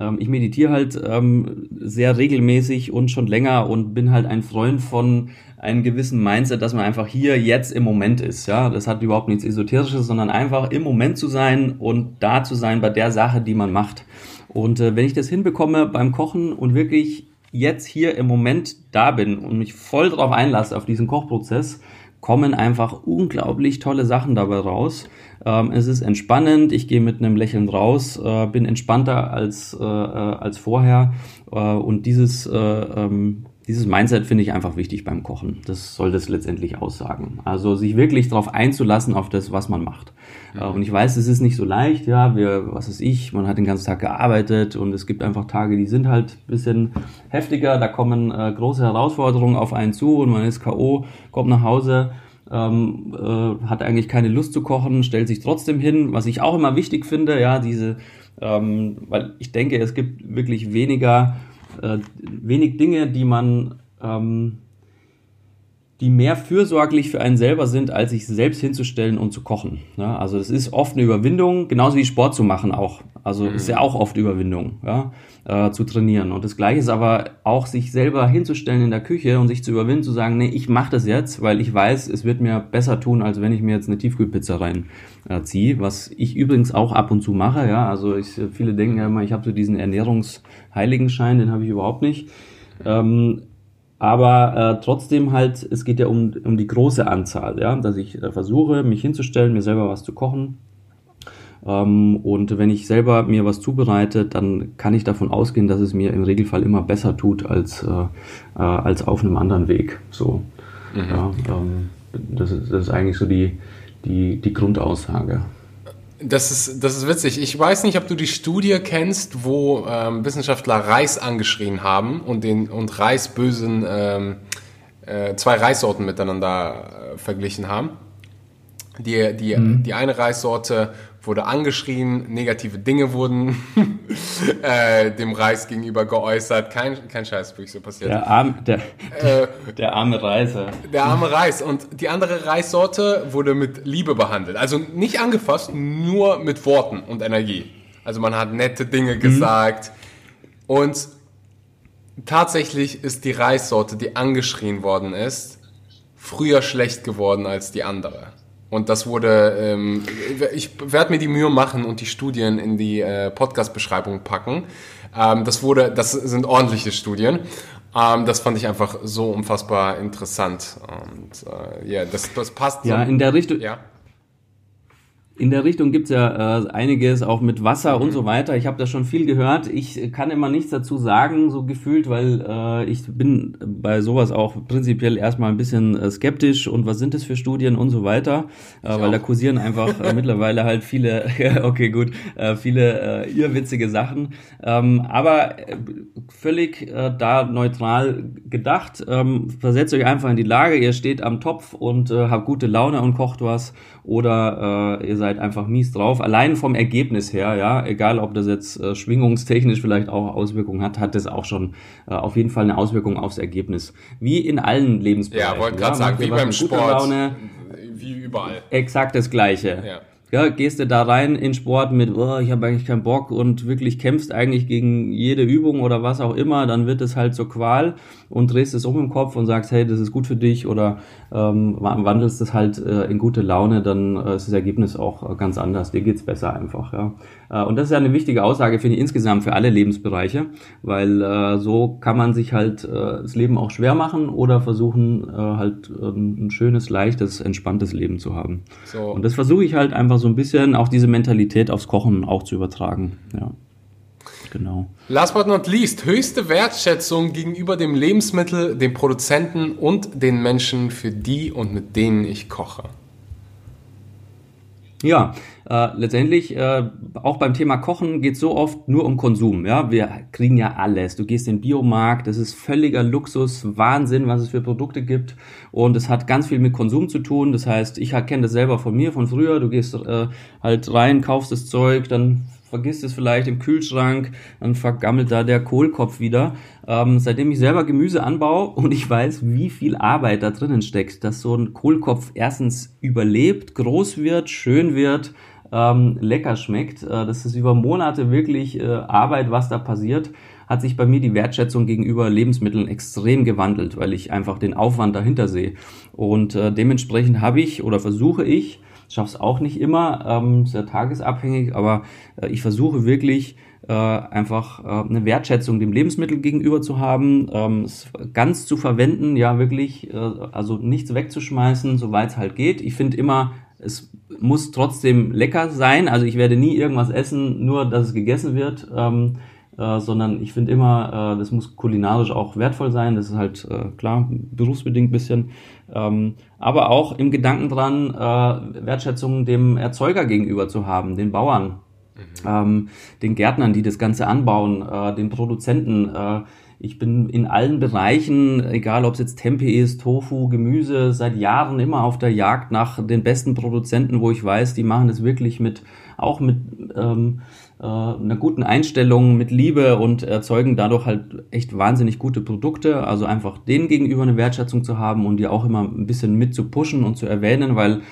ähm, ich meditiere halt ähm, sehr regelmäßig und schon länger und bin halt ein Freund von einen gewissen Mindset, dass man einfach hier jetzt im Moment ist. Ja, das hat überhaupt nichts Esoterisches, sondern einfach im Moment zu sein und da zu sein bei der Sache, die man macht. Und äh, wenn ich das hinbekomme beim Kochen und wirklich jetzt hier im Moment da bin und mich voll drauf einlasse auf diesen Kochprozess, kommen einfach unglaublich tolle Sachen dabei raus. Ähm, es ist entspannend, ich gehe mit einem Lächeln raus, äh, bin entspannter als, äh, äh als vorher äh, und dieses äh, ähm, dieses Mindset finde ich einfach wichtig beim Kochen. Das soll das letztendlich aussagen. Also sich wirklich darauf einzulassen, auf das, was man macht. Mhm. Und ich weiß, es ist nicht so leicht, ja, wir, was ist ich, man hat den ganzen Tag gearbeitet und es gibt einfach Tage, die sind halt bisschen heftiger, da kommen äh, große Herausforderungen auf einen zu und man ist K.O., kommt nach Hause, ähm, äh, hat eigentlich keine Lust zu kochen, stellt sich trotzdem hin, was ich auch immer wichtig finde, ja, diese, ähm, weil ich denke, es gibt wirklich weniger äh, wenig Dinge, die man, ähm, die mehr fürsorglich für einen selber sind, als sich selbst hinzustellen und zu kochen. Ja, also das ist oft eine Überwindung, genauso wie Sport zu machen auch. Also mhm. ist ja auch oft Überwindung, ja, äh, zu trainieren. Und das Gleiche ist aber auch, sich selber hinzustellen in der Küche und sich zu überwinden, zu sagen, nee, ich mache das jetzt, weil ich weiß, es wird mir besser tun, als wenn ich mir jetzt eine Tiefkühlpizza reinziehe, äh, was ich übrigens auch ab und zu mache. Ja, also ich, viele denken ja immer, ich habe so diesen Ernährungsheiligenschein, den habe ich überhaupt nicht. Ähm, aber äh, trotzdem halt, es geht ja um, um die große Anzahl, ja, dass ich äh, versuche, mich hinzustellen, mir selber was zu kochen. Ähm, und wenn ich selber mir was zubereite, dann kann ich davon ausgehen, dass es mir im Regelfall immer besser tut als, äh, äh, als auf einem anderen Weg. So, mhm. ja, ähm, das, ist, das ist eigentlich so die, die, die Grundaussage.
Das ist, das ist witzig. Ich weiß nicht, ob du die Studie kennst, wo ähm, Wissenschaftler Reis angeschrien haben und, den, und Reisbösen ähm, äh, zwei Reissorten miteinander äh, verglichen haben. Die, die, mhm. die eine Reissorte wurde angeschrien, negative Dinge wurden äh, dem Reis gegenüber geäußert. Kein, kein Scheiß, wirklich so passiert.
Der, arm, der, äh, der arme Reiser.
Der arme Reis. Und die andere Reissorte wurde mit Liebe behandelt. Also nicht angefasst, nur mit Worten und Energie. Also man hat nette Dinge mhm. gesagt. Und tatsächlich ist die Reissorte, die angeschrien worden ist, früher schlecht geworden als die andere. Und das wurde, ähm, ich werde mir die Mühe machen und die Studien in die äh, Podcast-Beschreibung packen. Ähm, das wurde, das sind ordentliche Studien. Ähm, das fand ich einfach so unfassbar interessant. Und äh, ja, das, das passt.
Ja, so. in der Richtung. Ja in der Richtung gibt's ja äh, einiges, auch mit Wasser mhm. und so weiter. Ich habe da schon viel gehört. Ich kann immer nichts dazu sagen, so gefühlt, weil äh, ich bin bei sowas auch prinzipiell erstmal ein bisschen äh, skeptisch und was sind das für Studien und so weiter. Äh, weil auch. da kursieren einfach äh, mittlerweile halt viele, okay gut, äh, viele äh, irrwitzige Sachen. Ähm, aber äh, völlig äh, da neutral gedacht. Ähm, versetzt euch einfach in die Lage, ihr steht am Topf und äh, habt gute Laune und kocht was oder äh, ihr seid einfach mies drauf. Allein vom Ergebnis her, ja, egal ob das jetzt äh, schwingungstechnisch vielleicht auch Auswirkungen hat, hat das auch schon äh, auf jeden Fall eine Auswirkung aufs Ergebnis. Wie in allen Lebensbereichen.
Ja, wollte gerade ja, sagen, wie beim Sport, Laune, wie überall.
Exakt das Gleiche. Ja ja, gehst du da rein in Sport mit, oh, ich habe eigentlich keinen Bock und wirklich kämpfst eigentlich gegen jede Übung oder was auch immer, dann wird es halt zur Qual und drehst es um im Kopf und sagst, hey, das ist gut für dich oder ähm, wandelst es halt äh, in gute Laune, dann äh, ist das Ergebnis auch ganz anders. Dir geht's besser einfach. Ja. Äh, und das ist ja eine wichtige Aussage, finde ich, insgesamt für alle Lebensbereiche, weil äh, so kann man sich halt äh, das Leben auch schwer machen oder versuchen, äh, halt äh, ein schönes, leichtes, entspanntes Leben zu haben. So. Und das versuche ich halt einfach so ein bisschen, auch diese Mentalität aufs Kochen auch zu übertragen. Ja. Genau.
Last but not least, höchste Wertschätzung gegenüber dem Lebensmittel, dem Produzenten und den Menschen, für die und mit denen ich koche.
Ja, äh, letztendlich äh, auch beim Thema Kochen geht so oft nur um Konsum. Ja, wir kriegen ja alles. Du gehst in den Biomarkt, das ist völliger Luxus, Wahnsinn, was es für Produkte gibt und es hat ganz viel mit Konsum zu tun. Das heißt, ich kenne das selber von mir von früher. Du gehst äh, halt rein, kaufst das Zeug, dann vergisst es vielleicht im Kühlschrank, dann vergammelt da der Kohlkopf wieder. Ähm, seitdem ich selber Gemüse anbaue und ich weiß, wie viel Arbeit da drinnen steckt, dass so ein Kohlkopf erstens überlebt, groß wird, schön wird, ähm, lecker schmeckt. Äh, das ist über Monate wirklich äh, Arbeit, was da passiert, hat sich bei mir die Wertschätzung gegenüber Lebensmitteln extrem gewandelt, weil ich einfach den Aufwand dahinter sehe. Und äh, dementsprechend habe ich oder versuche ich, schaffe es auch nicht immer, ähm, sehr tagesabhängig, aber äh, ich versuche wirklich äh, einfach äh, eine Wertschätzung dem Lebensmittel gegenüber zu haben, ähm, es ganz zu verwenden, ja wirklich, äh, also nichts wegzuschmeißen, soweit es halt geht. Ich finde immer, es muss trotzdem lecker sein, also ich werde nie irgendwas essen, nur dass es gegessen wird. Ähm, äh, sondern ich finde immer, äh, das muss kulinarisch auch wertvoll sein. Das ist halt äh, klar, berufsbedingt bisschen. Ähm, aber auch im Gedanken dran, äh, Wertschätzung dem Erzeuger gegenüber zu haben, den Bauern, mhm. ähm, den Gärtnern, die das Ganze anbauen, äh, den Produzenten. Äh, ich bin in allen Bereichen, egal ob es jetzt Tempeh ist, Tofu, Gemüse, seit Jahren immer auf der Jagd nach den besten Produzenten, wo ich weiß, die machen es wirklich mit, auch mit ähm, äh, einer guten Einstellung, mit Liebe und erzeugen dadurch halt echt wahnsinnig gute Produkte. Also einfach denen gegenüber eine Wertschätzung zu haben und die auch immer ein bisschen mit zu pushen und zu erwähnen, weil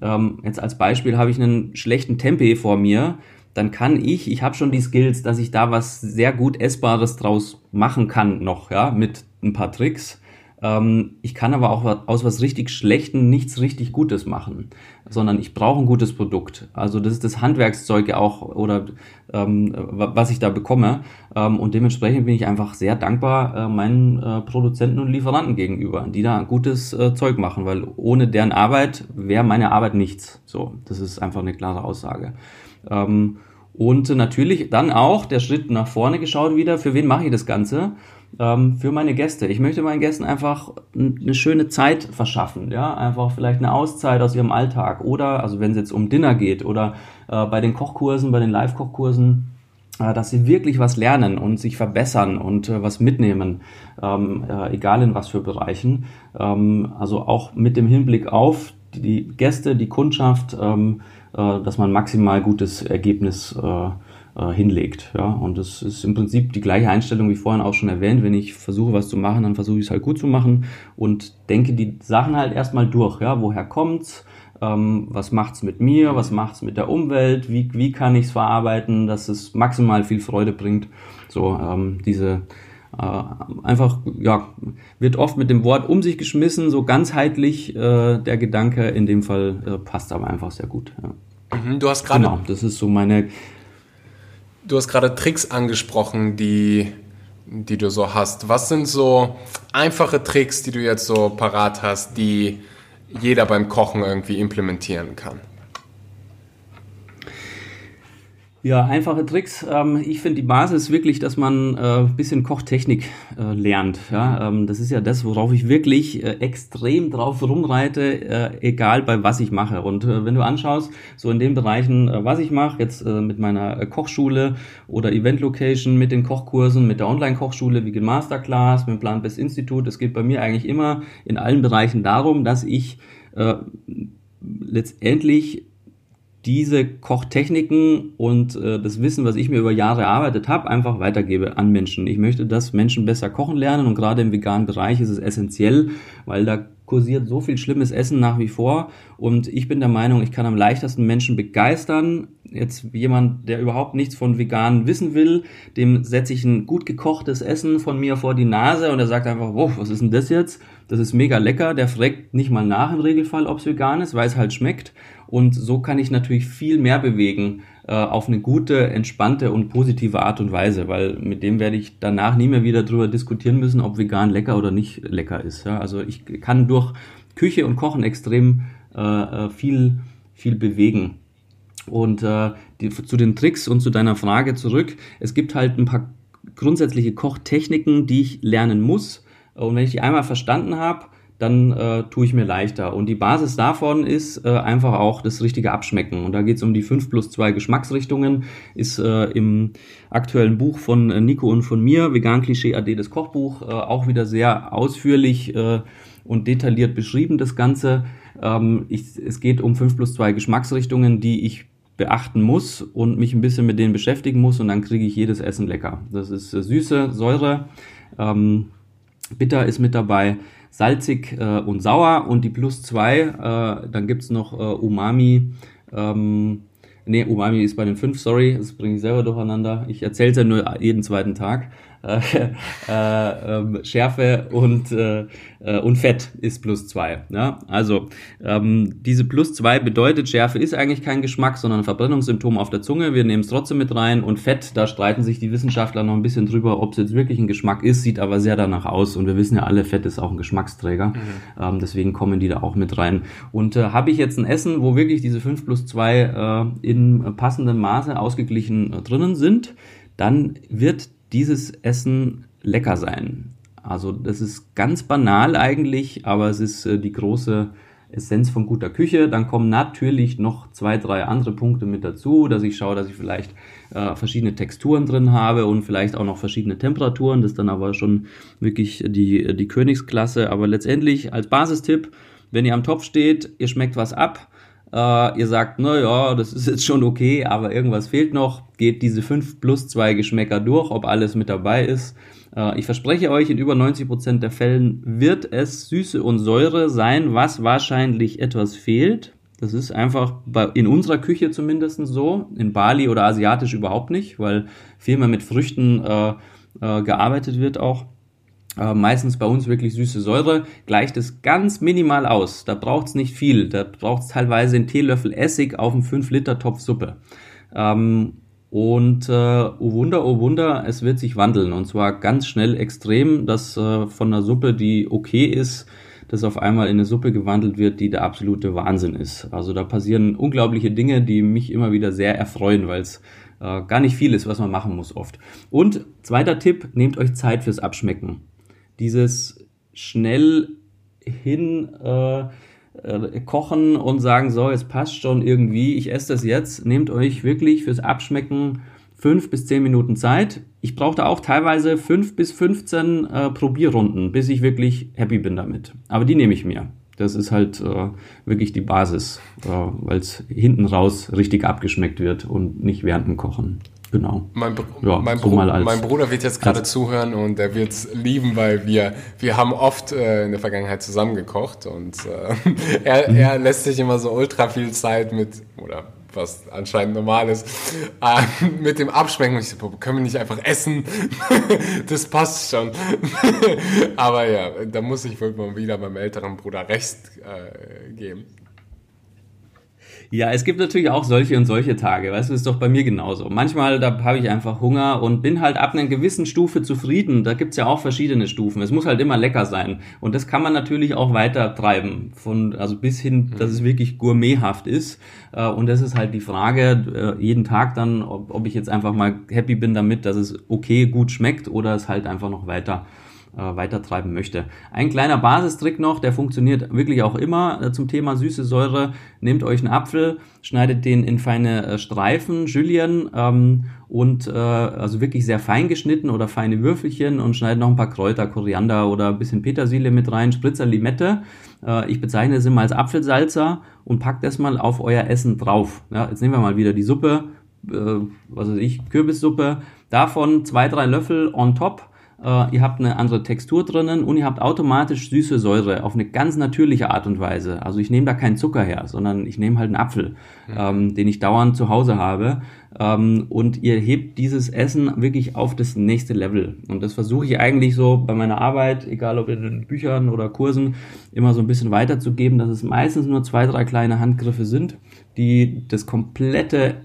ähm, jetzt als Beispiel habe ich einen schlechten Tempeh vor mir dann kann ich, ich habe schon die Skills, dass ich da was sehr gut Essbares draus machen kann noch, ja, mit ein paar Tricks. Ähm, ich kann aber auch aus was richtig Schlechtem nichts richtig Gutes machen, sondern ich brauche ein gutes Produkt. Also das ist das Handwerkszeug auch oder ähm, was ich da bekomme. Ähm, und dementsprechend bin ich einfach sehr dankbar äh, meinen äh, Produzenten und Lieferanten gegenüber, die da gutes äh, Zeug machen, weil ohne deren Arbeit wäre meine Arbeit nichts. So, das ist einfach eine klare Aussage. Ähm, und natürlich dann auch der Schritt nach vorne geschaut wieder, für wen mache ich das Ganze? Ähm, für meine Gäste. Ich möchte meinen Gästen einfach eine schöne Zeit verschaffen, ja, einfach vielleicht eine Auszeit aus ihrem Alltag oder, also wenn es jetzt um Dinner geht oder äh, bei den Kochkursen, bei den Live-Kochkursen, äh, dass sie wirklich was lernen und sich verbessern und äh, was mitnehmen, ähm, äh, egal in was für Bereichen. Ähm, also auch mit dem Hinblick auf die Gäste, die Kundschaft, ähm, äh, dass man maximal gutes Ergebnis äh, äh, hinlegt. Ja? Und das ist im Prinzip die gleiche Einstellung wie vorhin auch schon erwähnt. Wenn ich versuche, was zu machen, dann versuche ich es halt gut zu machen und denke die Sachen halt erstmal durch. Ja? Woher kommt's? Ähm, was macht's mit mir? Was macht's mit der Umwelt? Wie, wie kann ich es verarbeiten, dass es maximal viel Freude bringt? So ähm, diese äh, einfach, ja, wird oft mit dem Wort um sich geschmissen, so ganzheitlich äh, der Gedanke, in dem Fall äh, passt aber einfach sehr gut.
Ja. Mhm, du hast gerade.
Genau, das ist so meine.
Du hast gerade Tricks angesprochen, die, die du so hast. Was sind so einfache Tricks, die du jetzt so parat hast, die jeder beim Kochen irgendwie implementieren kann?
Ja, einfache Tricks. Ähm, ich finde, die Basis wirklich, dass man äh, bisschen Kochtechnik äh, lernt. Ähm, das ist ja das, worauf ich wirklich äh, extrem drauf rumreite, egal bei was ich mache. Und wenn du anschaust, so in den Bereichen, was ich mache, jetzt mit meiner Kochschule oder Event Location, mit den Kochkursen, mit der Online-Kochschule, wie Masterclass, mit dem Plan Best Institut, es geht bei mir eigentlich immer in allen Bereichen darum, dass ich letztendlich diese Kochtechniken und äh, das Wissen, was ich mir über Jahre erarbeitet habe, einfach weitergebe an Menschen. Ich möchte, dass Menschen besser kochen lernen und gerade im veganen Bereich ist es essentiell, weil da kursiert so viel schlimmes Essen nach wie vor und ich bin der Meinung, ich kann am leichtesten Menschen begeistern. Jetzt jemand, der überhaupt nichts von vegan wissen will, dem setze ich ein gut gekochtes Essen von mir vor die Nase und er sagt einfach, wow, was ist denn das jetzt? Das ist mega lecker. Der fragt nicht mal nach im Regelfall, ob es vegan ist, weil es halt schmeckt. Und so kann ich natürlich viel mehr bewegen äh, auf eine gute, entspannte und positive Art und Weise, weil mit dem werde ich danach nie mehr wieder drüber diskutieren müssen, ob vegan lecker oder nicht lecker ist. Ja? Also ich kann durch Küche und Kochen extrem äh, äh viel, viel bewegen. Und äh, die, zu den Tricks und zu deiner Frage zurück. Es gibt halt ein paar grundsätzliche Kochtechniken, die ich lernen muss. Und wenn ich die einmal verstanden habe, dann äh, tue ich mir leichter. Und die Basis davon ist äh, einfach auch das richtige Abschmecken. Und da geht es um die 5 plus 2 Geschmacksrichtungen. Ist äh, im aktuellen Buch von äh, Nico und von mir, Vegan Klischee AD, das Kochbuch, äh, auch wieder sehr ausführlich äh, und detailliert beschrieben, das Ganze. Ähm, ich, es geht um 5 plus 2 Geschmacksrichtungen, die ich beachten muss und mich ein bisschen mit denen beschäftigen muss und dann kriege ich jedes Essen lecker. Das ist äh, Süße, Säure, ähm, Bitter ist mit dabei, salzig äh, und sauer und die plus zwei, äh, dann gibt's noch äh, Umami. Ähm, nee, Umami ist bei den fünf, sorry, das bringe ich selber durcheinander. Ich erzähle es ja nur jeden zweiten Tag. Äh, äh, ähm, Schärfe und, äh, äh, und Fett ist plus zwei. Ja? Also ähm, diese plus zwei bedeutet, Schärfe ist eigentlich kein Geschmack, sondern ein Verbrennungssymptom auf der Zunge. Wir nehmen es trotzdem mit rein und Fett, da streiten sich die Wissenschaftler noch ein bisschen drüber, ob es jetzt wirklich ein Geschmack ist, sieht aber sehr danach aus und wir wissen ja alle, Fett ist auch ein Geschmacksträger. Mhm. Ähm, deswegen kommen die da auch mit rein. Und äh, habe ich jetzt ein Essen, wo wirklich diese fünf plus zwei äh, in passendem Maße ausgeglichen äh, drinnen sind, dann wird dieses Essen lecker sein. Also das ist ganz banal eigentlich, aber es ist äh, die große Essenz von guter Küche. Dann kommen natürlich noch zwei, drei andere Punkte mit dazu, dass ich schaue, dass ich vielleicht äh, verschiedene Texturen drin habe und vielleicht auch noch verschiedene Temperaturen. Das ist dann aber schon wirklich die, die Königsklasse. Aber letztendlich als Basistipp, wenn ihr am Topf steht, ihr schmeckt was ab, äh, ihr sagt, na ja, das ist jetzt schon okay, aber irgendwas fehlt noch, geht diese 5 plus 2 Geschmäcker durch, ob alles mit dabei ist. Äh, ich verspreche euch, in über 90% der Fällen wird es Süße und Säure sein, was wahrscheinlich etwas fehlt. Das ist einfach bei, in unserer Küche zumindest so, in Bali oder asiatisch überhaupt nicht, weil viel mehr mit Früchten äh, äh, gearbeitet wird auch äh, meistens bei uns wirklich süße Säure, gleicht es ganz minimal aus. Da braucht es nicht viel. Da braucht es teilweise einen Teelöffel Essig auf einen 5-Liter-Topf Suppe. Ähm, und äh, oh Wunder, oh Wunder, es wird sich wandeln. Und zwar ganz schnell extrem, dass äh, von einer Suppe, die okay ist, das auf einmal in eine Suppe gewandelt wird, die der absolute Wahnsinn ist. Also da passieren unglaubliche Dinge, die mich immer wieder sehr erfreuen, weil es äh, gar nicht viel ist, was man machen muss oft. Und zweiter Tipp, nehmt euch Zeit fürs Abschmecken dieses schnell hin äh, äh, kochen und sagen, so, es passt schon irgendwie, ich esse das jetzt, nehmt euch wirklich fürs Abschmecken fünf bis zehn Minuten Zeit. Ich brauche da auch teilweise fünf bis 15 äh, Probierrunden, bis ich wirklich happy bin damit. Aber die nehme ich mir. Das ist halt äh, wirklich die Basis, äh, weil es hinten raus richtig abgeschmeckt wird und nicht während dem Kochen. Genau.
Mein, ja, mein, so Bro mein, Bruder wird jetzt gerade zuhören und er wird es lieben, weil wir, wir haben oft äh, in der Vergangenheit zusammen gekocht und äh, er, mhm. er lässt sich immer so ultra viel Zeit mit, oder was anscheinend normal ist, äh, mit dem Abschmecken. Und ich so, können wir nicht einfach essen? das passt schon. Aber ja, da muss ich wohl mal wieder meinem älteren Bruder recht äh, geben.
Ja, es gibt natürlich auch solche und solche Tage. Weißt du, ist doch bei mir genauso. Manchmal, da habe ich einfach Hunger und bin halt ab einer gewissen Stufe zufrieden. Da gibt's ja auch verschiedene Stufen. Es muss halt immer lecker sein. Und das kann man natürlich auch weiter treiben. Von, also bis hin, dass es wirklich gourmethaft ist. Äh, und das ist halt die Frage, äh, jeden Tag dann, ob, ob ich jetzt einfach mal happy bin damit, dass es okay, gut schmeckt oder es halt einfach noch weiter äh, weitertreiben möchte. Ein kleiner Basistrick noch, der funktioniert wirklich auch immer äh, zum Thema süße Säure. Nehmt euch einen Apfel, schneidet den in feine äh, Streifen, Julienne, ähm, und äh, also wirklich sehr fein geschnitten oder feine Würfelchen und schneidet noch ein paar Kräuter, Koriander oder ein bisschen Petersilie mit rein, Spritzer Limette. Äh, ich bezeichne es immer als Apfelsalzer und packt das mal auf euer Essen drauf. Ja, jetzt nehmen wir mal wieder die Suppe, äh, was weiß ich, Kürbissuppe. Davon zwei, drei Löffel on top äh, ihr habt eine andere Textur drinnen und ihr habt automatisch süße Säure auf eine ganz natürliche Art und Weise. Also ich nehme da keinen Zucker her, sondern ich nehme halt einen Apfel, mhm. ähm, den ich dauernd zu Hause habe. Ähm, und ihr hebt dieses Essen wirklich auf das nächste Level. Und das versuche ich eigentlich so bei meiner Arbeit, egal ob in den Büchern oder Kursen, immer so ein bisschen weiterzugeben, dass es meistens nur zwei, drei kleine Handgriffe sind, die das komplette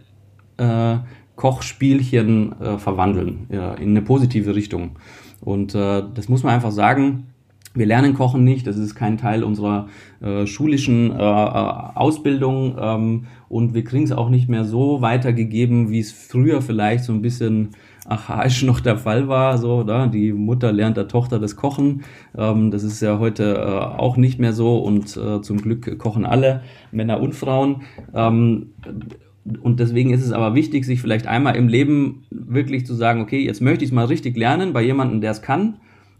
äh, Kochspielchen äh, verwandeln ja, in eine positive Richtung. Und äh, das muss man einfach sagen. Wir lernen Kochen nicht, das ist kein Teil unserer äh, schulischen äh, Ausbildung ähm, und wir kriegen es auch nicht mehr so weitergegeben, wie es früher vielleicht so ein bisschen archaisch noch der Fall war. So, da die Mutter lernt der Tochter das Kochen. Ähm, das ist ja heute äh, auch nicht mehr so und äh, zum Glück kochen alle Männer und Frauen. Ähm, und deswegen ist es aber wichtig, sich vielleicht einmal im Leben wirklich zu sagen, okay, jetzt möchte ich es mal richtig lernen bei jemandem, der es kann.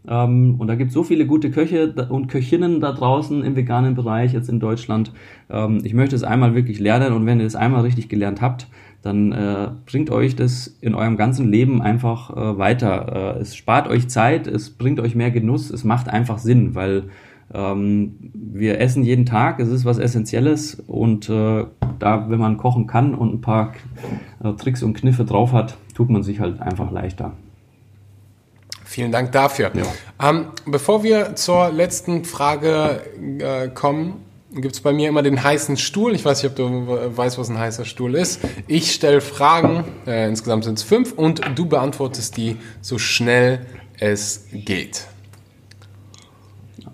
Ähm, und da gibt es so viele gute Köche und Köchinnen da draußen im veganen Bereich, jetzt in Deutschland. Ähm, ich möchte es einmal wirklich lernen und wenn ihr es einmal richtig gelernt habt, dann äh, bringt euch das in eurem ganzen Leben einfach äh, weiter. Äh, es spart euch Zeit, es bringt euch mehr Genuss, es macht einfach Sinn, weil ähm, wir essen jeden Tag, es ist was Essentielles und äh, da, wenn man kochen kann und ein paar äh, Tricks und Kniffe drauf hat, tut man sich halt einfach leichter.
Vielen Dank dafür. Ja. Ähm, bevor wir zur letzten Frage äh, kommen, gibt es bei mir immer den heißen Stuhl. Ich weiß nicht, ob du weißt, was ein heißer Stuhl ist. Ich stelle Fragen, äh, insgesamt sind es fünf, und du beantwortest die so schnell es geht.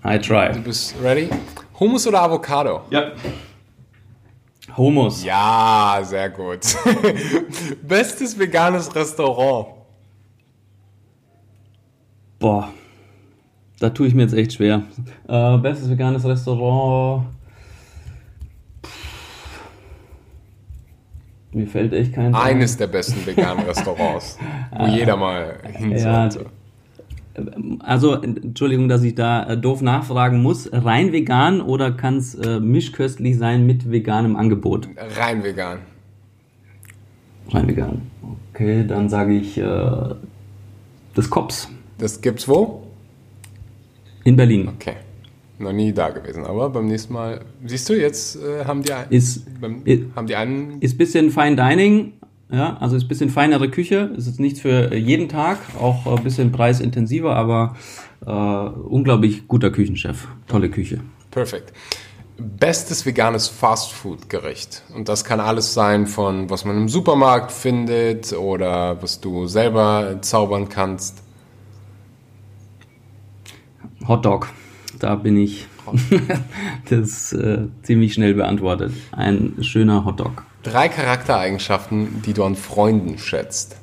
I try.
Du bist ready? Hummus oder Avocado?
Ja. Hummus.
Ja, sehr gut. Bestes veganes Restaurant.
Boah, da tue ich mir jetzt echt schwer. Äh, bestes veganes Restaurant. Mir fällt echt kein.
Eines der besten veganen Restaurants, wo jeder mal hin sollte.
Also, Entschuldigung, dass ich da äh, doof nachfragen muss. Rein vegan oder kann es äh, mischköstlich sein mit veganem Angebot?
Rein vegan.
Rein vegan. Okay, dann sage ich äh, das Kops.
Das gibt's wo?
In Berlin.
Okay. Noch nie da gewesen, aber beim nächsten Mal. Siehst du, jetzt äh, haben die
ist, beim, ist, haben die einen. Ist bisschen Fine Dining, ja, also ist ein bisschen feinere Küche, ist jetzt nichts für jeden Tag, auch ein bisschen preisintensiver, aber äh, unglaublich guter Küchenchef. Tolle Küche.
Perfekt. Bestes veganes Fastfood-Gericht. Und das kann alles sein von was man im Supermarkt findet oder was du selber zaubern kannst.
Hotdog. Da bin ich. das äh, ziemlich schnell beantwortet. Ein schöner Hotdog.
Drei Charaktereigenschaften, die du an Freunden schätzt.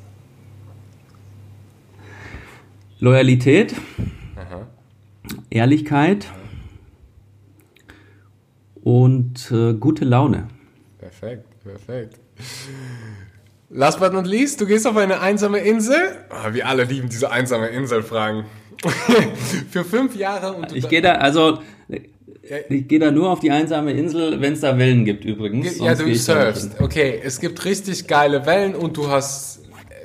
Loyalität, Aha. Ehrlichkeit und äh, gute Laune.
Perfekt, perfekt. Last but not least, du gehst auf eine einsame Insel. Oh, wir alle lieben diese einsame Insel-Fragen. Für fünf Jahre
und Ich gehe da, also ich gehe da nur auf die einsame Insel, wenn es da Wellen gibt übrigens.
Ja, du surfst. Okay, es gibt richtig geile Wellen und du hast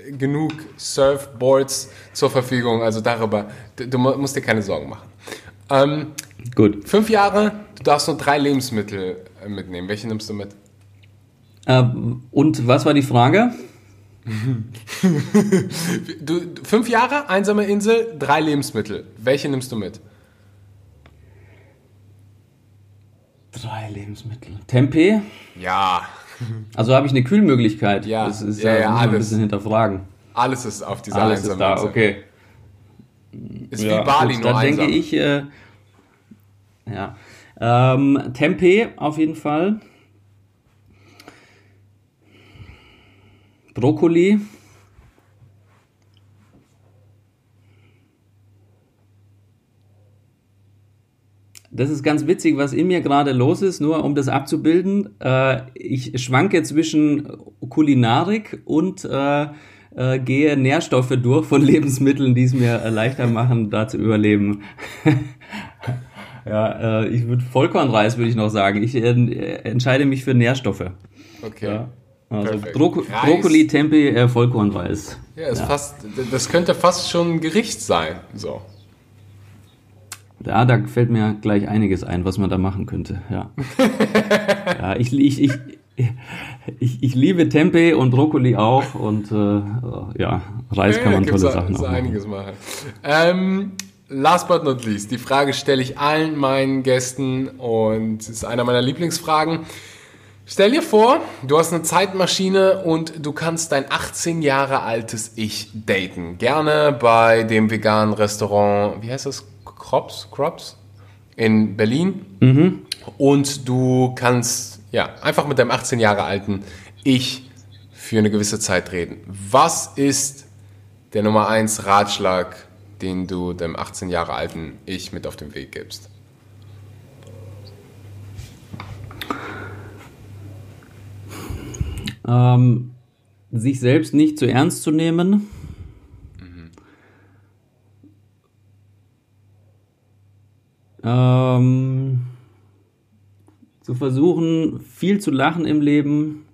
äh, genug Surfboards zur Verfügung. Also darüber, du, du musst dir keine Sorgen machen. Ähm,
Gut.
Fünf Jahre, du darfst nur drei Lebensmittel äh, mitnehmen. Welche nimmst du mit?
Ähm, und was war die Frage?
du, fünf Jahre, einsame Insel, drei Lebensmittel. Welche nimmst du mit?
Drei Lebensmittel. Tempeh?
Ja.
Also habe ich eine Kühlmöglichkeit.
Ja,
das ist
ja, ja, ja
alles. ein bisschen hinterfragen.
Alles ist auf dieser
Alles ist da, okay.
Ist ja, wie Bali
gut, nur Dann denke ich, äh, ja. Ähm, Tempeh auf jeden Fall. Brokkoli. Das ist ganz witzig, was in mir gerade los ist, nur um das abzubilden. Äh, ich schwanke zwischen Kulinarik und äh, äh, gehe Nährstoffe durch von Lebensmitteln, die es mir äh, leichter machen, da zu überleben. ja, äh, ich würde Vollkornreis würde ich noch sagen. Ich äh, entscheide mich für Nährstoffe.
Okay.
Ja. Also Bro Brokkoli, Tempeh, äh, Vollkornreis.
Ja, ist ja. Fast, das könnte fast schon ein Gericht sein. So.
Ja, da fällt mir gleich einiges ein, was man da machen könnte. Ja, ja ich, ich, ich, ich, ich liebe Tempeh und Brokkoli auch und äh, ja, Reis kann man ja, tolle Sachen auch
einiges machen. Ähm, last but not least, die Frage stelle ich allen meinen Gästen und es ist einer meiner Lieblingsfragen. Stell dir vor, du hast eine Zeitmaschine und du kannst dein 18 Jahre altes Ich daten. Gerne bei dem veganen Restaurant, wie heißt das? Crops? Crops? In Berlin. Mhm. Und du kannst ja einfach mit deinem 18 Jahre alten Ich für eine gewisse Zeit reden. Was ist der Nummer 1 Ratschlag, den du dem 18 Jahre alten Ich mit auf den Weg gibst?
ähm, sich selbst nicht zu ernst zu nehmen. Ähm, zu versuchen, viel zu lachen im Leben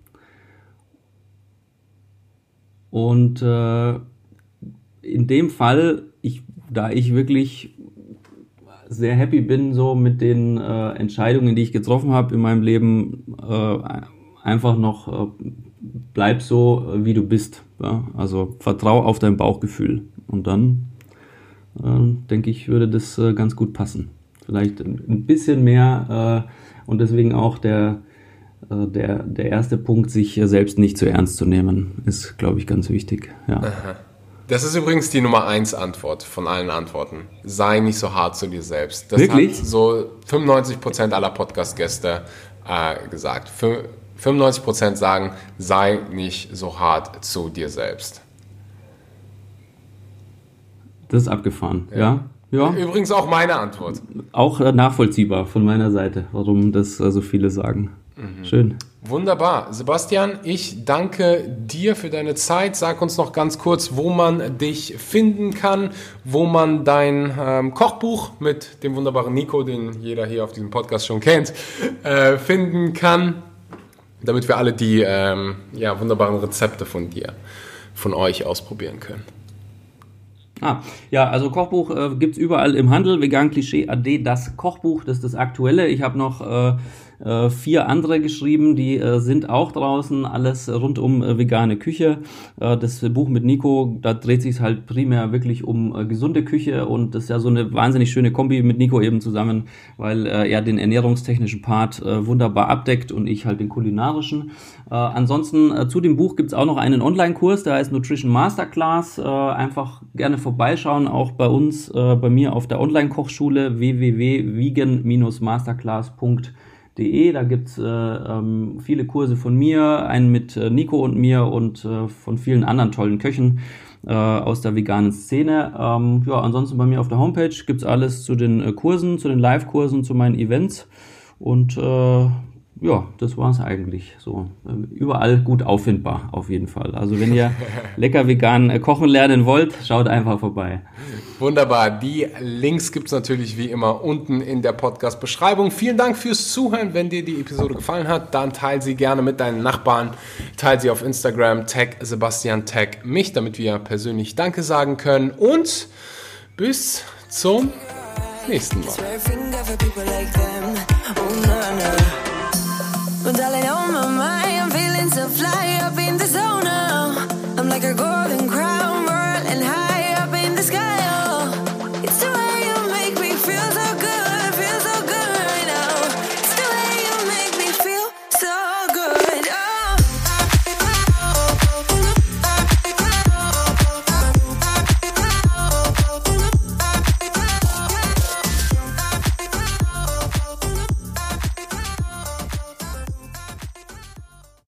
und äh, in dem Fall, ich, da ich wirklich sehr happy bin so mit den äh, Entscheidungen, die ich getroffen habe in meinem Leben, äh, einfach noch äh, bleib so, äh, wie du bist. Ja? Also vertrau auf dein Bauchgefühl. Und dann äh, denke ich, würde das äh, ganz gut passen. Vielleicht ein bisschen mehr äh, und deswegen auch der, äh, der, der erste Punkt, sich selbst nicht zu ernst zu nehmen, ist, glaube ich, ganz wichtig. Ja.
Das ist übrigens die Nummer 1 Antwort von allen Antworten. Sei nicht so hart zu dir selbst. Das
Wirklich?
hat so 95% aller Podcast-Gäste äh, gesagt. Für, 95% sagen, sei nicht so hart zu dir selbst.
Das ist abgefahren, ja. ja.
Ja. Übrigens auch meine Antwort.
Auch äh, nachvollziehbar von meiner Seite, warum das so viele sagen. Mhm. Schön.
Wunderbar. Sebastian, ich danke dir für deine Zeit. Sag uns noch ganz kurz, wo man dich finden kann, wo man dein ähm, Kochbuch mit dem wunderbaren Nico, den jeder hier auf diesem Podcast schon kennt, äh, finden kann damit wir alle die ähm, ja, wunderbaren Rezepte von dir, von euch ausprobieren können.
Ah, ja, also Kochbuch äh, gibt es überall im Handel. Vegan Klischee AD, das Kochbuch, das ist das aktuelle. Ich habe noch äh, äh, vier andere geschrieben, die äh, sind auch draußen, alles rund um äh, vegane Küche. Äh, das Buch mit Nico, da dreht sich halt primär wirklich um äh, gesunde Küche und das ist ja so eine wahnsinnig schöne Kombi mit Nico eben zusammen, weil er den ernährungstechnischen Part wunderbar abdeckt und ich halt den kulinarischen. Ansonsten zu dem Buch gibt's auch noch einen Online-Kurs, der heißt Nutrition Masterclass. Einfach gerne vorbeischauen, auch bei uns, bei mir auf der Online-Kochschule www.vegan-masterclass.de De. Da gibt es äh, ähm, viele Kurse von mir, einen mit äh, Nico und mir und äh, von vielen anderen tollen Köchen äh, aus der veganen Szene. Ähm, ja, ansonsten bei mir auf der Homepage gibt es alles zu den äh, Kursen, zu den Live-Kursen, zu meinen Events. Und äh, ja, das war es eigentlich so. Überall gut auffindbar, auf jeden Fall. Also wenn ihr lecker vegan äh, kochen lernen wollt, schaut einfach vorbei.
Wunderbar. Die Links gibt es natürlich wie immer unten in der Podcast-Beschreibung. Vielen Dank fürs Zuhören. Wenn dir die Episode gefallen hat, dann teile sie gerne mit deinen Nachbarn. Teile sie auf Instagram, tag Sebastian, tag mich, damit wir persönlich Danke sagen können. Und bis zum nächsten Mal. But darling, on my mind, I'm feeling so fly